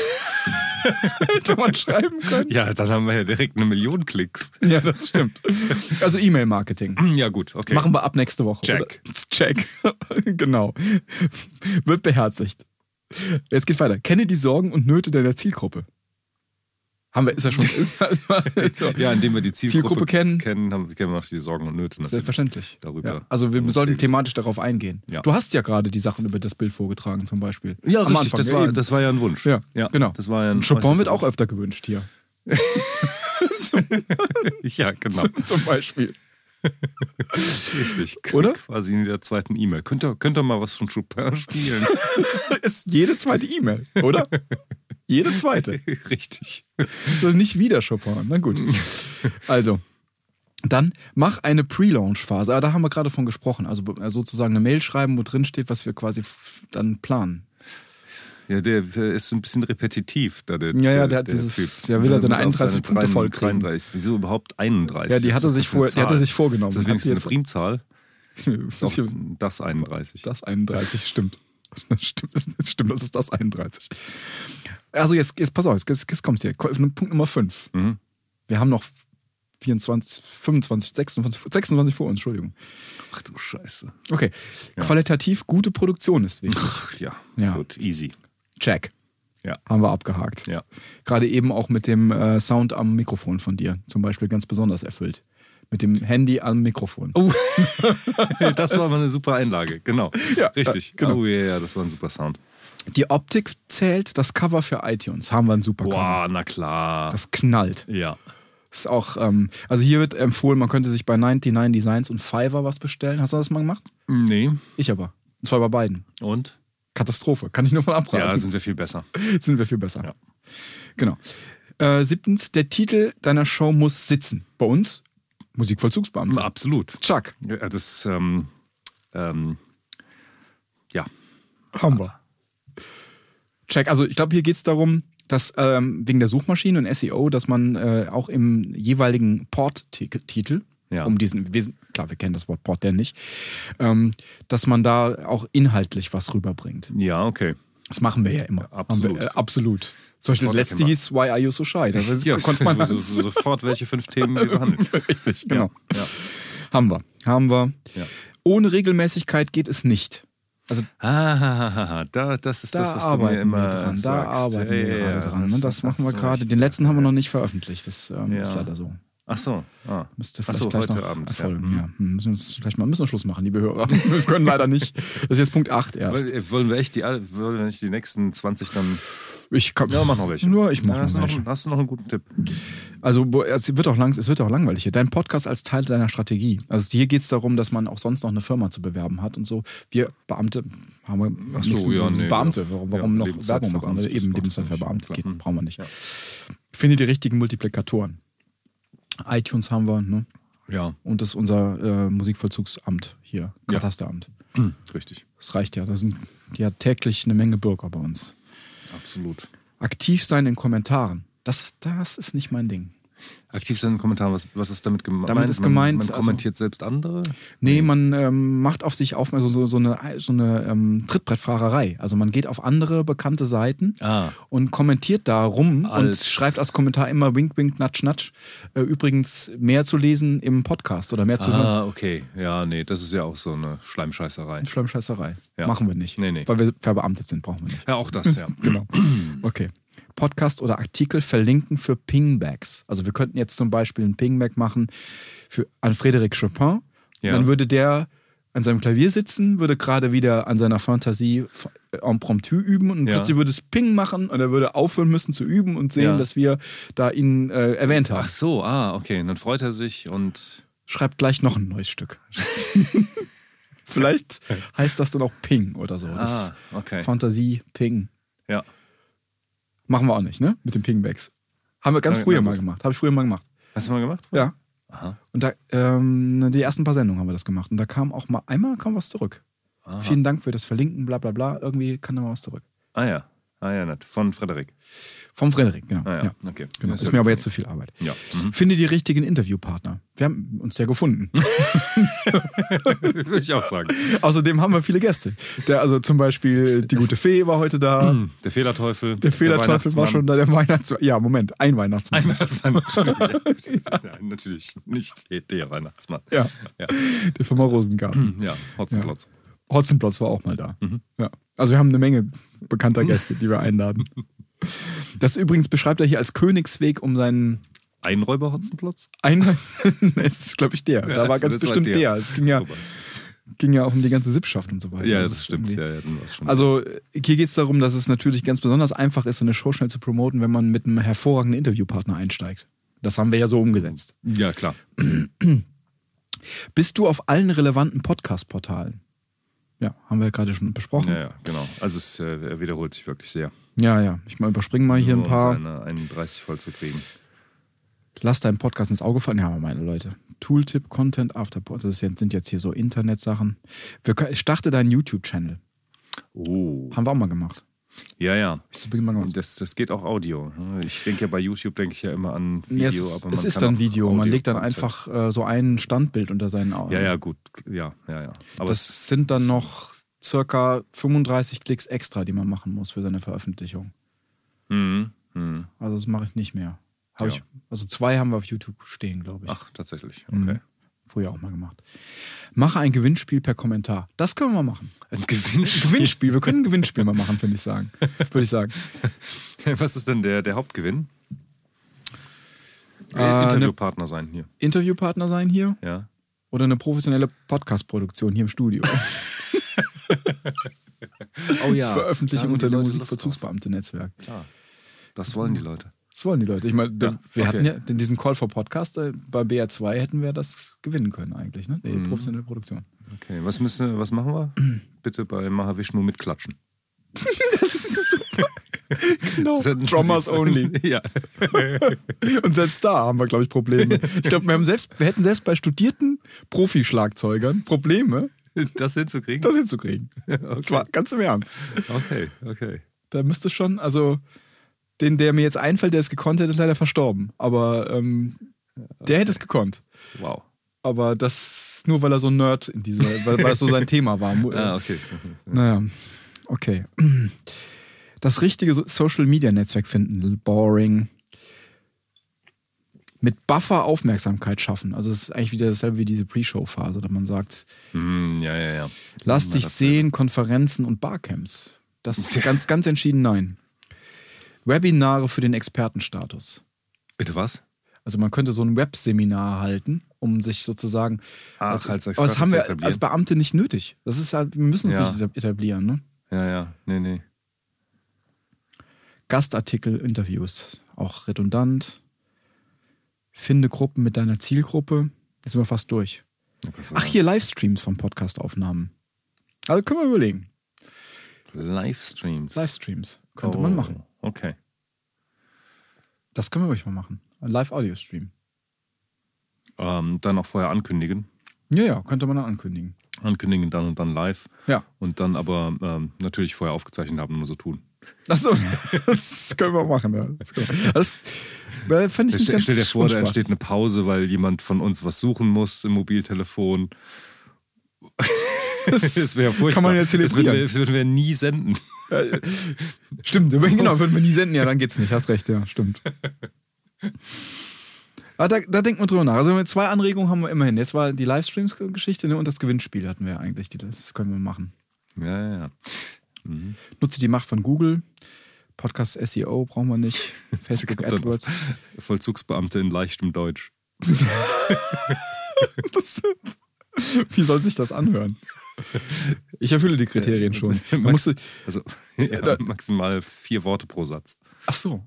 [SPEAKER 3] hätte man schreiben können.
[SPEAKER 1] Ja, dann haben wir ja direkt eine Million Klicks.
[SPEAKER 3] Ja, das stimmt. Also E-Mail-Marketing.
[SPEAKER 1] Ja, gut, okay.
[SPEAKER 3] Machen wir ab nächste Woche.
[SPEAKER 1] Check.
[SPEAKER 3] Oder? Check. genau. Wird beherzigt. Jetzt geht's weiter. Kenne die Sorgen und Nöte deiner Zielgruppe. Haben wir, ist ja schon. Ist, ist,
[SPEAKER 1] Ja, indem wir die Zielgruppe,
[SPEAKER 3] Zielgruppe kennen.
[SPEAKER 1] kennen, haben, kennen wir auch die Sorgen und Nöte. natürlich.
[SPEAKER 3] Selbstverständlich.
[SPEAKER 1] Darüber
[SPEAKER 3] Ja. Also wir sollten thematisch darauf eingehen.
[SPEAKER 1] Ja.
[SPEAKER 3] Du hast ja gerade die Sachen über das Bild vorgetragen, zum Beispiel.
[SPEAKER 1] Ja,
[SPEAKER 3] Am
[SPEAKER 1] richtig.
[SPEAKER 3] Anfang,
[SPEAKER 1] das,
[SPEAKER 3] ja,
[SPEAKER 1] war, das war ja ein Wunsch.
[SPEAKER 3] Ja, genau.
[SPEAKER 1] Das war ja ein
[SPEAKER 3] Chopin wird auch öfter gewünscht hier.
[SPEAKER 1] Ja, genau.
[SPEAKER 3] zum Beispiel.
[SPEAKER 1] Richtig.
[SPEAKER 3] Oder?
[SPEAKER 1] Quasi in der zweiten E-Mail. Könnt ihr, könnt ihr mal was von Chopin spielen?
[SPEAKER 3] Ist jede zweite E-Mail, oder? jede zweite.
[SPEAKER 1] Richtig.
[SPEAKER 3] So nicht wieder Chopin. Na gut. Also, dann mach eine Pre-Launch-Phase. Ah, da haben wir gerade von gesprochen. Also sozusagen eine Mail schreiben, wo drin steht, was wir quasi dann planen.
[SPEAKER 1] Ja, der ist ein bisschen repetitiv. Da der,
[SPEAKER 3] Ja, ja, der hat dieses- will ja seine
[SPEAKER 1] Mit auf
[SPEAKER 3] 31 Punkte voll kriegen.
[SPEAKER 1] 33. Wieso überhaupt 31?
[SPEAKER 3] Ja, die
[SPEAKER 1] Was
[SPEAKER 3] hat er
[SPEAKER 1] ist
[SPEAKER 3] sich vor- die hat er
[SPEAKER 1] Zahl?
[SPEAKER 3] sich vorgenommen.
[SPEAKER 1] Ist das wenigstens eine Primzahl?
[SPEAKER 3] Das
[SPEAKER 1] Ist auch das 31.
[SPEAKER 3] Das 31, stimmt. Das stimmt, das stimmt, das ist das 31. Also jetzt, jetzt pass auf, jetzt, jetzt kommt's hier. Punkt Nummer 5.
[SPEAKER 1] Mhm.
[SPEAKER 3] Wir haben noch 24, 25, 26, 26 vor uns, Entschuldigung.
[SPEAKER 1] Ach du Scheiße.
[SPEAKER 3] Okay. Qualitativ gute Produktion ist wichtig.
[SPEAKER 1] Ach, ja.
[SPEAKER 3] Ja.
[SPEAKER 1] gut, easy.
[SPEAKER 3] Check.
[SPEAKER 1] Ja.
[SPEAKER 3] Haben wir abgehakt.
[SPEAKER 1] Ja.
[SPEAKER 3] Gerade eben auch mit dem äh, Sound am Mikrofon von dir zum Beispiel ganz besonders erfüllt. Mit dem Handy am Mikrofon.
[SPEAKER 1] Oh, das war mal eine super Einlage, genau.
[SPEAKER 3] Ja,
[SPEAKER 1] Richtig.
[SPEAKER 3] äh, genau.
[SPEAKER 1] Oh ja, ja, das war ein super Sound.
[SPEAKER 3] Die Optik zählt, das Cover für iTunes. Haben wir ein super Cover.
[SPEAKER 1] Boah, na klar.
[SPEAKER 3] Das knallt.
[SPEAKER 1] ja.
[SPEAKER 3] Ist auch, ähm, also hier wird empfohlen, man könnte sich bei 99 Designs und Fiverr was bestellen. Hast du das mal gemacht?
[SPEAKER 1] Nee.
[SPEAKER 3] Ich aber. Und zwar bei beiden.
[SPEAKER 1] Und?
[SPEAKER 3] Katastrophe. Kann ich nur mal abraten.
[SPEAKER 1] Ja, sind wir viel besser.
[SPEAKER 3] sind wir viel besser.
[SPEAKER 1] Ja.
[SPEAKER 3] Genau. Äh, siebtens, der Titel deiner Show muss sitzen. Bei uns Musikvollzugsbeamter.
[SPEAKER 1] Absolut.
[SPEAKER 3] Chuck,
[SPEAKER 1] Ja, das, ähm, ähm, ja.
[SPEAKER 3] haben wir. Check. Also ich glaube, hier geht es darum, dass ähm, wegen der Suchmaschine und SEO, dass man äh, auch im jeweiligen Port-Titel,
[SPEAKER 1] Ja.
[SPEAKER 3] um diesen, wir, klar, wir kennen das Wort Port denn nicht, ähm, dass man da auch inhaltlich was rüberbringt.
[SPEAKER 1] Ja, okay.
[SPEAKER 3] Das machen wir ja immer.
[SPEAKER 1] Absolut.
[SPEAKER 3] Wir, äh, absolut. Zum Beispiel das letzte hieß Why Are You So Shy? Da
[SPEAKER 1] Ja,
[SPEAKER 3] konnte man
[SPEAKER 1] so, so, sofort, welche fünf Themen wir behandeln.
[SPEAKER 3] Richtig, genau.
[SPEAKER 1] Ja.
[SPEAKER 3] Haben wir. Haben wir.
[SPEAKER 1] Ja.
[SPEAKER 3] Ohne Regelmäßigkeit geht es nicht. Also
[SPEAKER 1] Ah, da, das ist
[SPEAKER 3] da
[SPEAKER 1] das, was du
[SPEAKER 3] arbeiten
[SPEAKER 1] mir immer
[SPEAKER 3] dran. Da
[SPEAKER 1] sagst.
[SPEAKER 3] arbeiten
[SPEAKER 1] Ja,
[SPEAKER 3] wir
[SPEAKER 1] ja,
[SPEAKER 3] gerade
[SPEAKER 1] ja,
[SPEAKER 3] dran.
[SPEAKER 1] das-
[SPEAKER 3] Und das machen wir gerade. Den letzten haben wir noch nicht veröffentlicht. Das ähm,
[SPEAKER 1] Ja.
[SPEAKER 3] ist leider so.
[SPEAKER 1] Ach so. Ah.
[SPEAKER 3] Müsste
[SPEAKER 1] Ach
[SPEAKER 3] vielleicht
[SPEAKER 1] so,
[SPEAKER 3] gleich
[SPEAKER 1] heute
[SPEAKER 3] noch
[SPEAKER 1] Abend.
[SPEAKER 3] erfolgen.
[SPEAKER 1] Ja.
[SPEAKER 3] Ja. Hm, Müssen wir uns vielleicht mal müssen wir Schluss machen, liebe Hörer. wir können leider nicht. Das ist jetzt Punkt 8 erst.
[SPEAKER 1] Wollen- wir echt die, wollen wir nicht die nächsten 20 dann.
[SPEAKER 3] Ich kann,
[SPEAKER 1] Ja, mach noch welche.
[SPEAKER 3] Nur ich mach
[SPEAKER 1] Ja,
[SPEAKER 3] noch
[SPEAKER 1] hast, noch,
[SPEAKER 3] welche.
[SPEAKER 1] hast du noch einen guten Tipp?
[SPEAKER 3] Also es wird auch lang, es wird auch langweilig hier. Dein Podcast als Teil deiner Strategie. Also hier geht es darum, dass man auch sonst noch eine Firma zu bewerben hat und so. Wir Beamte haben wir
[SPEAKER 1] Ach so, ja, nee,
[SPEAKER 3] Beamte. Warum,
[SPEAKER 1] ja,
[SPEAKER 3] warum noch Werbung machen? Eben Lebenszeit für Beamte geht,
[SPEAKER 1] Hm.
[SPEAKER 3] brauchen wir nicht. Finde die richtigen Multiplikatoren. iTunes haben wir, ne?
[SPEAKER 1] Ja,
[SPEAKER 3] Und das ist unser äh, Musikvollzugsamt hier,
[SPEAKER 1] Ja.
[SPEAKER 3] Katasteramt.
[SPEAKER 1] richtig.
[SPEAKER 3] Das reicht ja. Da sind ja täglich eine Menge Bürger bei uns.
[SPEAKER 1] Absolut.
[SPEAKER 3] Aktiv sein in Kommentaren. Das, das ist nicht mein Ding.
[SPEAKER 1] Aktiv sein in den Kommentaren, was, was ist damit gemeint?
[SPEAKER 3] Damit ist gemeint,
[SPEAKER 1] Man, man
[SPEAKER 3] also-
[SPEAKER 1] kommentiert selbst andere?
[SPEAKER 3] Nee, man ähm, macht auf sich aufmerksam, so, so eine, so eine ähm, Trittbrettfahrerei. Also man geht auf andere bekannte Seiten
[SPEAKER 1] Ah.
[SPEAKER 3] und kommentiert da rum und
[SPEAKER 1] Als-
[SPEAKER 3] schreibt als Kommentar immer Wink, Wink, Natsch, Natsch. Äh, übrigens mehr zu lesen im Podcast oder mehr zu hören.
[SPEAKER 1] Ah, okay. Ja, nee, das ist ja auch so eine Schleimscheißerei.
[SPEAKER 3] Schleimscheißerei.
[SPEAKER 1] Ja.
[SPEAKER 3] Machen wir nicht.
[SPEAKER 1] Nee, nee.
[SPEAKER 3] Weil wir verbeamtet sind, brauchen wir nicht.
[SPEAKER 1] Ja, auch das, ja.
[SPEAKER 3] Genau. Okay. Podcast oder Artikel verlinken für Pingbacks. Also wir könnten jetzt zum Beispiel einen Pingback machen für, an Frédéric Chopin.
[SPEAKER 1] Ja.
[SPEAKER 3] Dann würde der an seinem Klavier sitzen, würde gerade wieder an seiner Fantasie impromptu üben und
[SPEAKER 1] Ja.
[SPEAKER 3] plötzlich würde es Ping machen und er würde aufhören müssen zu üben und sehen,
[SPEAKER 1] Ja.
[SPEAKER 3] dass wir da ihn äh, erwähnt haben.
[SPEAKER 1] Ach so, ah, okay. Und dann freut er sich und
[SPEAKER 3] schreibt gleich noch ein neues Stück. Vielleicht heißt das dann auch Ping oder so. Das
[SPEAKER 1] Ah, okay.
[SPEAKER 3] Fantasie Ping.
[SPEAKER 1] Ja.
[SPEAKER 3] Machen wir auch nicht, ne? Mit den Pingbacks. Haben wir ganz
[SPEAKER 1] Na-
[SPEAKER 3] früher mal gemacht. Habe ich früher mal gemacht.
[SPEAKER 1] Hast du mal gemacht?
[SPEAKER 3] Ja.
[SPEAKER 1] Aha.
[SPEAKER 3] Und da, ähm, die ersten paar Sendungen haben wir das gemacht. Und da kam auch mal, einmal kam was zurück.
[SPEAKER 1] Aha.
[SPEAKER 3] Vielen Dank für das Verlinken, bla bla bla. Irgendwie kam da mal was zurück.
[SPEAKER 1] Ah ja. Ah ja, nett. Von Frederik.
[SPEAKER 3] Vom Frederik, genau.
[SPEAKER 1] Ah ja,
[SPEAKER 3] ja.
[SPEAKER 1] okay.
[SPEAKER 3] Genau.
[SPEAKER 1] Ja,
[SPEAKER 3] Ist mir aber jetzt zu viel Arbeit.
[SPEAKER 1] Ja. Mhm.
[SPEAKER 3] Finde die richtigen Interviewpartner. Wir haben uns ja gefunden.
[SPEAKER 1] Würde ich auch sagen.
[SPEAKER 3] Außerdem haben wir viele Gäste. Der, also zum Beispiel die gute Fee war heute da.
[SPEAKER 1] Hm, Der Fehlerteufel.
[SPEAKER 3] Der Fehlerteufel war schon da, der Weihnachtsmann. Ja, Moment, ein Weihnachtsmann.
[SPEAKER 1] Ein Weihnachtsmann. natürlich. Ja, natürlich nicht der Weihnachtsmann.
[SPEAKER 3] Ja,
[SPEAKER 1] Ja,
[SPEAKER 3] der Firma Rosengarten.
[SPEAKER 1] ja Hotzenplotz.
[SPEAKER 3] Hotzenplotz war auch mal da.
[SPEAKER 1] Mhm.
[SPEAKER 3] Ja. Also wir haben eine Menge bekannter Gäste, die wir einladen. Das übrigens beschreibt er hier als Königsweg um seinen
[SPEAKER 1] Einräuber Hotzenplotz?
[SPEAKER 3] ein Es ist, glaube ich, der. da
[SPEAKER 1] Ja,
[SPEAKER 3] war
[SPEAKER 1] das-
[SPEAKER 3] ganz
[SPEAKER 1] das war
[SPEAKER 3] bestimmt
[SPEAKER 1] der.
[SPEAKER 3] der. Es ging ja, ging ja auch um die ganze Sippschaft und so weiter.
[SPEAKER 1] Ja, das
[SPEAKER 3] es
[SPEAKER 1] stimmt. Ja, ja.
[SPEAKER 3] Also hier geht es darum, dass es natürlich ganz besonders einfach ist, eine Show schnell zu promoten, wenn man mit einem hervorragenden Interviewpartner einsteigt. Das haben wir ja so umgesetzt.
[SPEAKER 1] ja, klar.
[SPEAKER 3] Bist du auf allen relevanten Podcast-Portalen? Ja, haben wir gerade schon besprochen.
[SPEAKER 1] Ja, ja, genau. Also es äh, wiederholt sich wirklich sehr.
[SPEAKER 3] Ja, ja. Ich mal überspringe mal hier ein paar.
[SPEAKER 1] Um seine 31 voll zu kriegen.
[SPEAKER 3] Lass deinen Podcast ins Auge fallen. Ja, meine Leute. Tooltip, Content, Afterpod. Das ist jetzt, sind jetzt hier so Internetsachen. Wir können, starte deinen YouTube-Channel.
[SPEAKER 1] Oh.
[SPEAKER 3] Haben wir auch mal gemacht.
[SPEAKER 1] Ja, ja. Das, das geht auch Audio. Ich denke ja bei YouTube denke ich ja immer an Video,
[SPEAKER 3] es,
[SPEAKER 1] aber
[SPEAKER 3] es ist dann Video. Man legt dann einfach äh, so ein Standbild unter seinen Augen.
[SPEAKER 1] Ja, ja, gut. Ja, ja, ja. Aber
[SPEAKER 3] das sind dann noch circa 35 Klicks extra, die man machen muss für seine Veröffentlichung.
[SPEAKER 1] Mhm. Mhm.
[SPEAKER 3] Also das mache ich nicht mehr.
[SPEAKER 1] Ja.
[SPEAKER 3] ich, also zwei haben wir auf YouTube stehen, glaube ich.
[SPEAKER 1] Ach, tatsächlich.
[SPEAKER 3] Mhm. Früher auch mal gemacht. Mache ein Gewinnspiel per Kommentar. Das können wir mal machen.
[SPEAKER 1] Ein Gewinnspiel.
[SPEAKER 3] Gewinnspiel. Wir können ein Gewinnspiel mal machen, finde ich sagen. Würde ich sagen.
[SPEAKER 1] Was ist denn der, der Hauptgewinn?
[SPEAKER 3] Äh, ne-
[SPEAKER 1] Interviewpartner sein hier.
[SPEAKER 3] Interviewpartner sein hier
[SPEAKER 1] Ja.
[SPEAKER 3] oder eine professionelle Podcast-Produktion hier im Studio.
[SPEAKER 1] Oh ja.
[SPEAKER 3] Veröffentlichung unter dem Musikverzugsbeamte-Netzwerk.
[SPEAKER 1] Klar. Das wollen die Leute.
[SPEAKER 3] Das wollen die Leute. Ich meine,
[SPEAKER 1] Ja,
[SPEAKER 3] wir
[SPEAKER 1] okay.
[SPEAKER 3] hatten ja in diesem Call for Podcast äh, bei BR2 hätten wir das gewinnen können eigentlich, ne? Die
[SPEAKER 1] Mhm.
[SPEAKER 3] professionelle Produktion.
[SPEAKER 1] Okay. Was müssen, was machen wir? Bitte bei Mahavishnu mitklatschen.
[SPEAKER 3] Das ist super. genau.
[SPEAKER 1] Senden
[SPEAKER 3] Drummers only.
[SPEAKER 1] ja.
[SPEAKER 3] Und selbst da haben wir, glaube ich, Probleme. Ich glaube, wir, haben selbst, wir hätten selbst bei studierten Profischlagzeugern Probleme,
[SPEAKER 1] Das hinzukriegen?
[SPEAKER 3] das hinzukriegen. Das war ganz im Ernst.
[SPEAKER 1] Okay, okay.
[SPEAKER 3] Da müsste schon, also den, der mir jetzt einfällt, der es gekonnt hätte, ist leider verstorben. Aber ähm, der hätte es gekonnt.
[SPEAKER 1] Wow.
[SPEAKER 3] Aber das nur, weil er so ein Nerd in dieser, weil, weil es so sein Thema war.
[SPEAKER 1] Ah, okay.
[SPEAKER 3] Naja, okay. Das richtige So- Social-Media-Netzwerk finden, boring. Mit Buffer Aufmerksamkeit schaffen. Also es ist eigentlich wieder dasselbe wie diese Pre-Show-Phase, dass man sagt,
[SPEAKER 1] Hm, ja, ja, ja.
[SPEAKER 3] lass dich sehen, Konferenzen und Barcamps. Das ist ganz, ganz entschieden nein. Webinare für den Expertenstatus.
[SPEAKER 1] Bitte was?
[SPEAKER 3] Also man könnte so ein Webseminar halten, um sich sozusagen.
[SPEAKER 1] Ach,
[SPEAKER 3] als,
[SPEAKER 1] als
[SPEAKER 3] aber das haben wir als Beamte nicht nötig. Das ist halt, wir müssen es
[SPEAKER 1] Ja.
[SPEAKER 3] nicht etablieren. Ne?
[SPEAKER 1] Ja, ja. Nee, nee.
[SPEAKER 3] Gastartikel, Interviews, auch redundant. Finde Gruppen mit deiner Zielgruppe. Jetzt sind wir fast durch. Ach, hier Livestreams von Podcastaufnahmen. Also können wir überlegen.
[SPEAKER 1] Livestreams.
[SPEAKER 3] Livestreams könnte
[SPEAKER 1] Oh,
[SPEAKER 3] man machen.
[SPEAKER 1] Okay.
[SPEAKER 3] Das können wir ruhig mal machen. Ein Live-Audio-Stream.
[SPEAKER 1] Ähm, dann auch vorher ankündigen.
[SPEAKER 3] Ja, ja, könnte man dann ankündigen.
[SPEAKER 1] Ankündigen dann und dann live.
[SPEAKER 3] Ja.
[SPEAKER 1] Und dann aber ähm, natürlich vorher aufgezeichnet haben, nur so tun.
[SPEAKER 3] Achso, das können wir machen. Ja. Das, wir. das fände ich nicht ganz
[SPEAKER 1] stell dir vor, da entsteht eine Pause, weil jemand von uns was suchen muss im Mobiltelefon. Das wäre furchtbar.
[SPEAKER 3] Kann man ja
[SPEAKER 1] Das würden
[SPEAKER 3] zelebrieren.
[SPEAKER 1] wir, das würden wir nie senden.
[SPEAKER 3] Stimmt, genau, würden wir nie senden, ja, dann geht's nicht. Hast recht, ja, stimmt. Aber da, da denkt man drüber nach. Also zwei Anregungen haben wir immerhin. Jetzt war die Livestreams-Geschichte ne, und das Gewinnspiel hatten wir eigentlich. Das können wir machen.
[SPEAKER 1] Ja, ja, ja. Mhm.
[SPEAKER 3] Nutze die Macht von Google. Podcast SEO brauchen wir nicht. Facebook AdWords.
[SPEAKER 1] Vollzugsbeamte in leichtem Deutsch.
[SPEAKER 3] Das, wie soll sich das anhören? Ich erfülle die Kriterien schon. Man
[SPEAKER 1] Max-
[SPEAKER 3] musste,
[SPEAKER 1] Also ja,
[SPEAKER 3] da-
[SPEAKER 1] maximal vier Worte pro Satz.
[SPEAKER 3] ach so.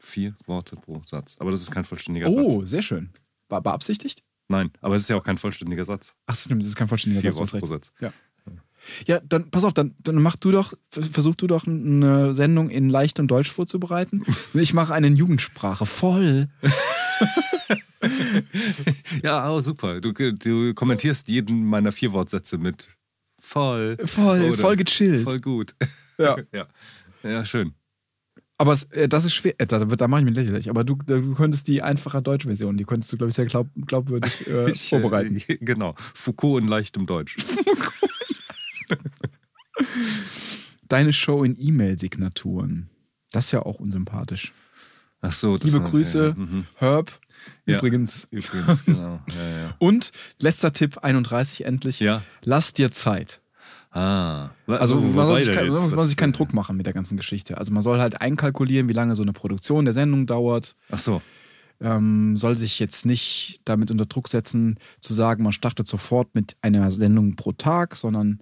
[SPEAKER 1] Vier Worte pro Satz. Aber das ist kein vollständiger
[SPEAKER 3] Oh,
[SPEAKER 1] Satz.
[SPEAKER 3] sehr schön. War beabsichtigt?
[SPEAKER 1] Nein, aber es ist ja auch kein vollständiger Satz.
[SPEAKER 3] Ach stimmt, das ist kein vollständiger
[SPEAKER 1] Vier
[SPEAKER 3] Satz. du hast
[SPEAKER 1] Worte pro. Satz.
[SPEAKER 3] Ja. Ja, dann pass auf, dann, dann mach du doch, versuch du doch eine Sendung in leichtem Deutsch vorzubereiten. Ich mache eine in Jugendsprache. Voll.
[SPEAKER 1] Ja, oh, super. Du, du kommentierst jeden meiner vier Wortsätze mit voll.
[SPEAKER 3] Voll, voll gechillt.
[SPEAKER 1] Voll gut.
[SPEAKER 3] Ja.
[SPEAKER 1] Ja, ja schön.
[SPEAKER 3] Aber es, äh, das ist schwer. Äh, Da, da mache ich mich lächerlich. Aber du, du könntest die einfache Deutschversion, die könntest du, glaube ich, sehr glaub, glaubwürdig äh,
[SPEAKER 1] Ich, äh,
[SPEAKER 3] vorbereiten.
[SPEAKER 1] Genau. Foucault in leichtem Deutsch.
[SPEAKER 3] Deine Show in E-Mail-Signaturen. Das ist ja auch unsympathisch.
[SPEAKER 1] Ach so. das
[SPEAKER 3] Liebe Grüße,
[SPEAKER 1] Ja, mhm.
[SPEAKER 3] Herb.
[SPEAKER 1] Ja.
[SPEAKER 3] Übrigens.
[SPEAKER 1] Übrigens, genau. Ja, ja.
[SPEAKER 3] Und letzter Tipp, 31 endlich.
[SPEAKER 1] Ja.
[SPEAKER 3] Lass dir Zeit.
[SPEAKER 1] Ah.
[SPEAKER 3] Also man soll, sich, kein, man soll sich keinen Druck machen mit der ganzen Geschichte. Also man soll halt einkalkulieren, wie lange so eine Produktion der Sendung dauert.
[SPEAKER 1] Ach so.
[SPEAKER 3] Ähm, soll sich jetzt nicht damit unter Druck setzen, zu sagen, man startet sofort mit einer Sendung pro Tag, sondern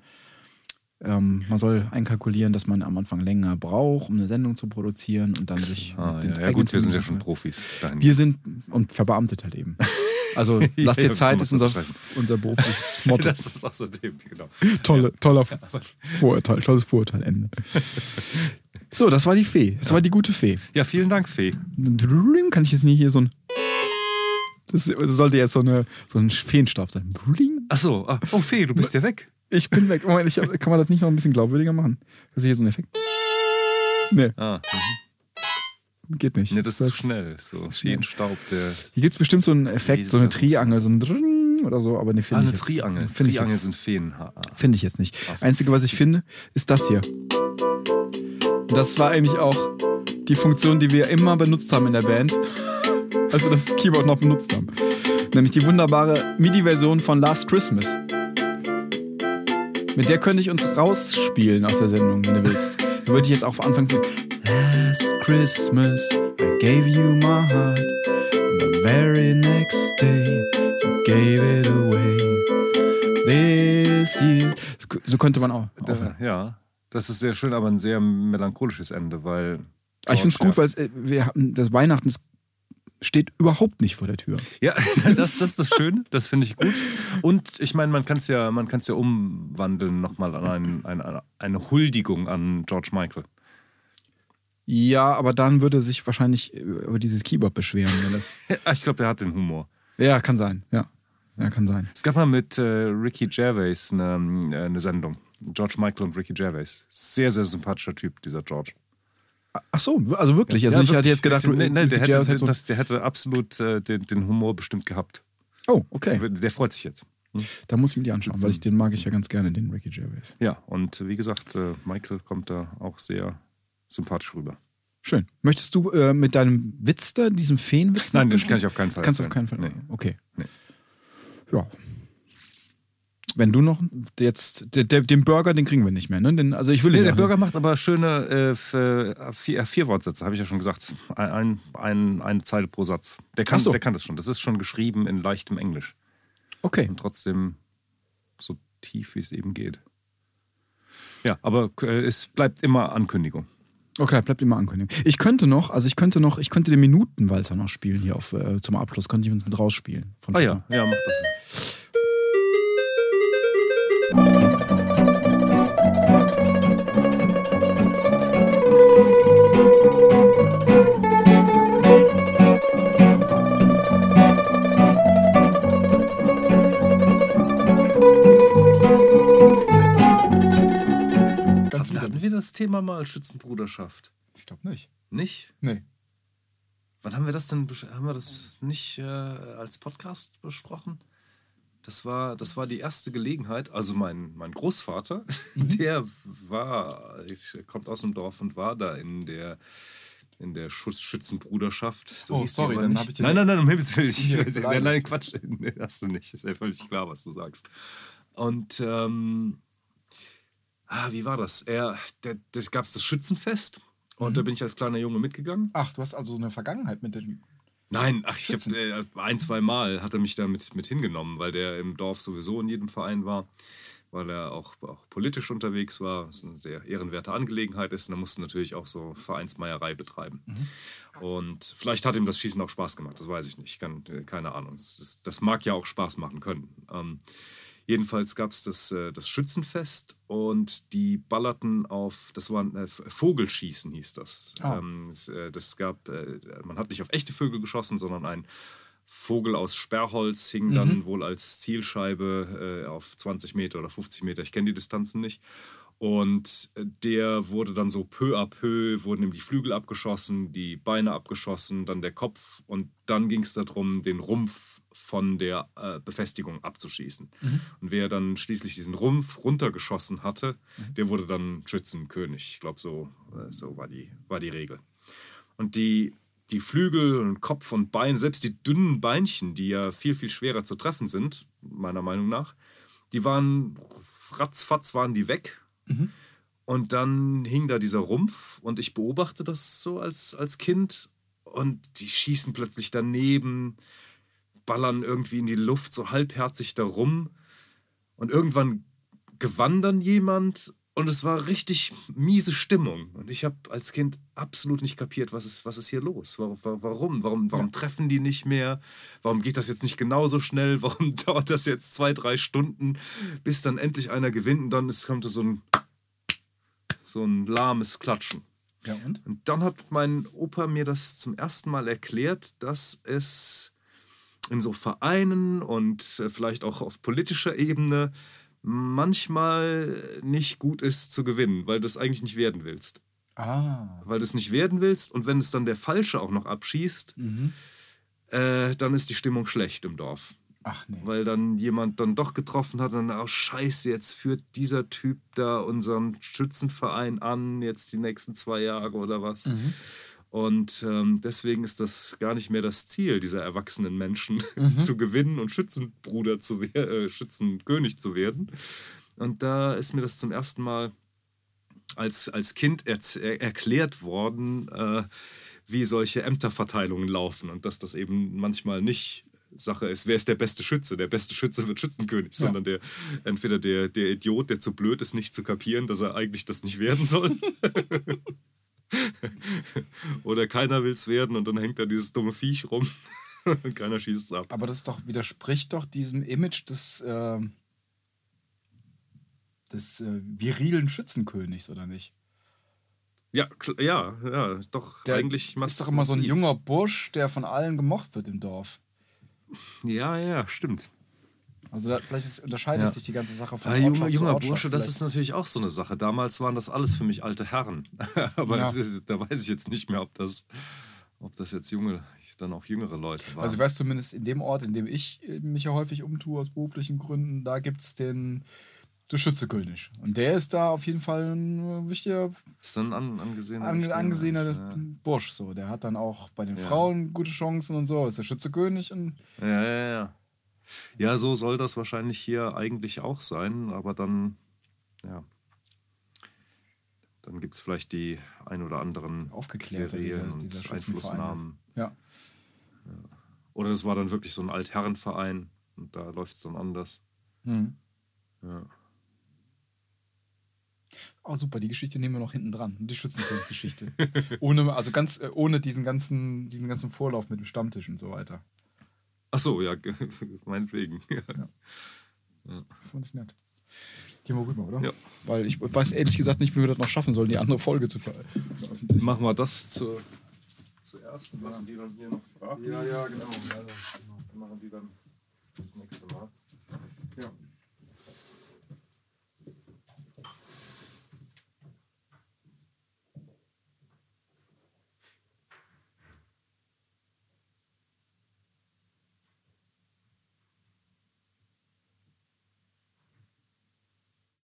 [SPEAKER 3] ähm, man soll einkalkulieren, dass man am Anfang länger braucht, um eine Sendung zu produzieren und dann sich.
[SPEAKER 1] Ah, ja, ja, gut, wir sind ja schon Profis. Dahin.
[SPEAKER 3] Wir sind und verbeamtet halt eben. Also lass dir
[SPEAKER 1] ja,
[SPEAKER 3] Zeit, ist unser, unser berufliches Motto.
[SPEAKER 1] das ist außerdem, genau.
[SPEAKER 3] Tolle, toller Vorurteil, tolles Vorurteilende. So, das war die Fee. Das war die gute Fee.
[SPEAKER 1] Ja, vielen Dank, Fee.
[SPEAKER 3] Kann ich jetzt nie hier so ein. Das sollte jetzt so, eine, so ein Feenstab sein.
[SPEAKER 1] Ach so. Ah, oh, Fee, du bist ja weg.
[SPEAKER 3] Ich bin weg. Moment, ich kann man das nicht noch ein bisschen glaubwürdiger machen? Das ist hier so ein Effekt. Nee,
[SPEAKER 1] Ah,
[SPEAKER 3] geht nicht.
[SPEAKER 1] ne, das ist zu
[SPEAKER 3] Das-
[SPEAKER 1] schnell. So,
[SPEAKER 3] ist schnell.
[SPEAKER 1] Feenstaub, der.
[SPEAKER 3] Hier gibt es bestimmt so einen Effekt, so eine
[SPEAKER 1] das?
[SPEAKER 3] Triangel, so ein Drrrring oder so, aber ne,
[SPEAKER 1] Ah,
[SPEAKER 3] finde
[SPEAKER 1] eine
[SPEAKER 3] ich, jetzt-
[SPEAKER 1] Triangel.
[SPEAKER 3] Finde ich,
[SPEAKER 1] Triangel
[SPEAKER 3] jetzt-
[SPEAKER 1] sind Feen. Ah, ah.
[SPEAKER 3] finde ich jetzt nicht. Einzige, was ich finde, ist das hier. Das war eigentlich auch die Funktion, die wir immer benutzt haben in der Band, als wir das Keyboard noch benutzt haben. Nämlich die wunderbare MIDI-Version von Last Christmas. Mit der könnte ich uns rausspielen aus der Sendung, wenn du willst. Da würde ich jetzt auch anfangen zu. Last Christmas, I gave you my heart. And the very next day, you gave it away. This year. So könnte man auch. aufhören.
[SPEAKER 1] Ja, das ist sehr schön, aber ein sehr melancholisches Ende, weil.
[SPEAKER 3] Aber ich finde es gut, weil äh, wir haben, das Weihnachten ist- steht überhaupt nicht vor der Tür.
[SPEAKER 1] Ja, das, das ist das Schöne, das finde ich gut. Und ich meine, man kann es ja, man kann's ja umwandeln nochmal an ein, eine, eine Huldigung an George Michael.
[SPEAKER 3] Ja, aber dann würde er sich wahrscheinlich über dieses Keyboard beschweren.
[SPEAKER 1] Ja, Ich glaube, der hat den Humor.
[SPEAKER 3] ja, kann sein. Ja, ja kann sein.
[SPEAKER 1] Es gab mal mit äh, Ricky Gervais eine, äh, eine Sendung. George Michael und Ricky Gervais. Sehr, sehr sympathischer Typ, dieser George.
[SPEAKER 3] Ach so, also wirklich. Also
[SPEAKER 1] Ja,
[SPEAKER 3] ich hatte jetzt gedacht,
[SPEAKER 1] nee, nee, der,
[SPEAKER 3] Ricky Gervais
[SPEAKER 1] hätte,
[SPEAKER 3] hätte
[SPEAKER 1] das, der hätte absolut äh, den, den Humor bestimmt gehabt.
[SPEAKER 3] Oh, okay.
[SPEAKER 1] Der freut sich jetzt.
[SPEAKER 3] Da muss ich mir die anschauen, weil ich den mag ich ja ganz gerne, den Ricky Gervais.
[SPEAKER 1] Ja, und wie gesagt, äh, Michael kommt da auch sehr sympathisch rüber.
[SPEAKER 3] Schön. Möchtest du äh, mit deinem Witz da, diesem Feenwitz?
[SPEAKER 1] Nein, den kann ich auf keinen Fall
[SPEAKER 3] Kannst du auf keinen Fall.
[SPEAKER 1] Nee.
[SPEAKER 3] Okay.
[SPEAKER 1] Nee.
[SPEAKER 3] Ja. Wenn du noch jetzt der, der, den Burger, den kriegen wir nicht mehr, ne? Den, also ich will
[SPEAKER 1] Nee,
[SPEAKER 3] den
[SPEAKER 1] der Burger macht aber schöne äh, äh, vier, äh, vier Wortsätze, habe ich ja schon gesagt. Ein, ein, ein, eine Zeile pro Satz. Der kann,
[SPEAKER 3] so.
[SPEAKER 1] der kann das schon. Das ist schon geschrieben in leichtem Englisch.
[SPEAKER 3] Okay.
[SPEAKER 1] Und trotzdem so tief, wie es eben geht. Ja, aber äh, es bleibt immer Ankündigung.
[SPEAKER 3] Okay, bleibt immer ankündigen. Ich könnte noch, also ich könnte noch, ich könnte den Minutenwalzer noch spielen hier auf, äh, zum Abschluss, könnte ich uns mit rausspielen. Von
[SPEAKER 1] Ah ja, ja, mach das. Das Thema mal Schützenbruderschaft?
[SPEAKER 3] Ich glaube nicht.
[SPEAKER 1] Nicht?
[SPEAKER 3] Nee.
[SPEAKER 1] Wann haben wir das denn, haben wir das nicht äh, als Podcast besprochen? Das war, das war die erste Gelegenheit. Also mein, mein Großvater, der war, ich, kommt aus dem Dorf und war da in der in der Schuss Schützenbruderschaft. So
[SPEAKER 3] Oh, sorry, dann
[SPEAKER 1] nicht.
[SPEAKER 3] hab ich dir-
[SPEAKER 1] Nein, nein, nein, um Himmels Willen. Ich,
[SPEAKER 3] Indirekt
[SPEAKER 1] nein, nein, Quatsch. Nee, hast du nicht. Ist ja völlig klar, was du sagst. Und ähm, ah, wie war das? Er, der, das gab es das Schützenfest und
[SPEAKER 3] Mhm.
[SPEAKER 1] da bin ich als kleiner Junge mitgegangen.
[SPEAKER 3] Ach, du hast also so eine Vergangenheit mit dem.
[SPEAKER 1] Nein, ach, ich habe äh, ein, zwei Mal hat er mich da mit, mit hingenommen, weil der im Dorf sowieso in jedem Verein war. Weil er auch, auch politisch unterwegs war, was eine sehr ehrenwerte Angelegenheit ist. Und er musste natürlich auch so Vereinsmeierei betreiben. Und vielleicht hat ihm das Schießen auch Spaß gemacht, das weiß ich nicht, kann, keine Ahnung. Das, das mag ja auch Spaß machen können. Ähm, Jedenfalls gab es das, äh, das Schützenfest und die ballerten auf, das war ein äh, Vogelschießen hieß das.
[SPEAKER 3] Ah.
[SPEAKER 1] Ähm, das, äh, das gab, äh, man hat nicht auf echte Vögel geschossen, sondern ein Vogel aus Sperrholz hing dann wohl als Zielscheibe äh, auf 20 Meter oder 50 Meter, ich kenne die Distanzen nicht. Und äh, der wurde dann so peu à peu, wurden ihm die Flügel abgeschossen, die Beine abgeschossen, dann der Kopf und dann ging es darum, den Rumpf von der äh, Befestigung abzuschießen. Und wer dann schließlich diesen Rumpf runtergeschossen hatte, der wurde dann Schützenkönig. Ich glaube, so, äh, so war, die, war die Regel. Und die, die Flügel und Kopf und Bein, selbst die dünnen Beinchen, die ja viel, viel schwerer zu treffen sind, meiner Meinung nach, die waren ratzfatz waren die weg. Und dann hing da dieser Rumpf und ich beobachte das so als, als Kind und die schießen plötzlich daneben, ballern irgendwie in die Luft so halbherzig da rum und irgendwann gewann dann jemand und es war richtig miese Stimmung. Und ich habe als Kind absolut nicht kapiert, was ist, was ist hier los? Warum? Warum, warum, warum treffen die nicht mehr? Warum geht das jetzt nicht genauso schnell? Warum dauert das jetzt zwei, drei Stunden, bis dann endlich einer gewinnt und dann ist, kommt so ein, so ein lahmes Klatschen.
[SPEAKER 3] Ja, und?
[SPEAKER 1] Und dann hat mein Opa mir das zum ersten Mal erklärt, dass es in so Vereinen und äh, vielleicht auch auf politischer Ebene manchmal nicht gut ist zu gewinnen, weil du es eigentlich nicht werden willst.
[SPEAKER 3] Ah.
[SPEAKER 1] Weil du es nicht werden willst und wenn es dann der Falsche auch noch abschießt,
[SPEAKER 3] Mhm.
[SPEAKER 1] äh, dann ist die Stimmung schlecht im Dorf.
[SPEAKER 3] Ach nee.
[SPEAKER 1] Weil dann jemand dann doch getroffen hat und dann, oh scheiße, jetzt führt dieser Typ da unseren Schützenverein an, jetzt die nächsten zwei Jahre oder was.
[SPEAKER 3] Mhm.
[SPEAKER 1] Und ähm, deswegen ist das gar nicht mehr das Ziel dieser erwachsenen Menschen,
[SPEAKER 3] Mhm.
[SPEAKER 1] zu gewinnen und Schützenbruder zu werden, äh, Schützenkönig zu werden. Und da ist mir das zum ersten Mal als, als Kind er erklärt worden, äh, wie solche Ämterverteilungen laufen und dass das eben manchmal nicht Sache ist, wer ist der beste Schütze? Der beste Schütze wird Schützenkönig,
[SPEAKER 3] Ja.
[SPEAKER 1] sondern der entweder der, der Idiot, der zu blöd ist, nicht zu kapieren, dass er eigentlich das nicht werden soll. Oder keiner will es werden und dann hängt da dieses dumme Viech rum und keiner schießt es ab.
[SPEAKER 3] Aber das doch, widerspricht doch diesem Image des, ähm, des äh, virilen Schützenkönigs, oder nicht?
[SPEAKER 1] Ja, ja, ja, doch,
[SPEAKER 3] Der
[SPEAKER 1] eigentlich
[SPEAKER 3] ist doch immer so ein
[SPEAKER 1] massiv.
[SPEAKER 3] junger Bursch, der von allen gemocht wird im Dorf.
[SPEAKER 1] Ja, ja, stimmt.
[SPEAKER 3] Also da, vielleicht ist, unterscheidet
[SPEAKER 1] Ja.
[SPEAKER 3] sich die ganze Sache von
[SPEAKER 1] Ah,
[SPEAKER 3] Ortschaft
[SPEAKER 1] junger, junger Bursche, das ist natürlich auch so eine Sache. Damals waren das alles für mich alte Herren. Aber
[SPEAKER 3] Ja.
[SPEAKER 1] ist, da weiß ich jetzt nicht mehr, ob das, ob das jetzt junge, dann auch jüngere Leute waren.
[SPEAKER 3] Also ich weiß zumindest in dem Ort, in dem ich äh, mich ja häufig umtue aus beruflichen Gründen, da gibt es den, den Schützekönig. Und der ist da auf jeden Fall ein äh, wichtiger,
[SPEAKER 1] ist dann an, angesehener,
[SPEAKER 3] ange,
[SPEAKER 1] wichtiger
[SPEAKER 3] angesehener
[SPEAKER 1] Mensch,
[SPEAKER 3] Bursch. So. Der hat dann auch bei den
[SPEAKER 1] Ja.
[SPEAKER 3] Frauen gute Chancen und so. Ist der Schützekönig und
[SPEAKER 1] Ja, ja, ja, ja. Ja, so soll das wahrscheinlich hier eigentlich auch sein, aber dann, ja. Dann gibt es vielleicht die ein oder anderen
[SPEAKER 3] Aufgeklärter,
[SPEAKER 1] Querelen und. Einflussnahmen.
[SPEAKER 3] ja.
[SPEAKER 1] Oder das war dann wirklich so ein Altherrenverein und da läuft es dann anders.
[SPEAKER 3] Hm.
[SPEAKER 1] Ja.
[SPEAKER 3] Oh, super, die Geschichte nehmen wir noch hinten dran. Die Schützenkönigsgeschichte. ohne, also ganz, äh, ohne diesen ganzen, diesen ganzen Vorlauf mit dem Stammtisch und so weiter.
[SPEAKER 1] Ach so, ja, meinetwegen.
[SPEAKER 3] Fand ich nett. Gehen wir rüber, oder?
[SPEAKER 1] Ja.
[SPEAKER 3] Weil ich weiß ehrlich gesagt nicht, wie wir das noch schaffen sollen, die andere Folge zu ver veröffentlichen.
[SPEAKER 1] Machen wir das zu, zuerst und lassen die dann hier noch fragen.
[SPEAKER 2] Ja, ja, genau.
[SPEAKER 1] Machen die dann das nächste Mal.
[SPEAKER 2] Ja.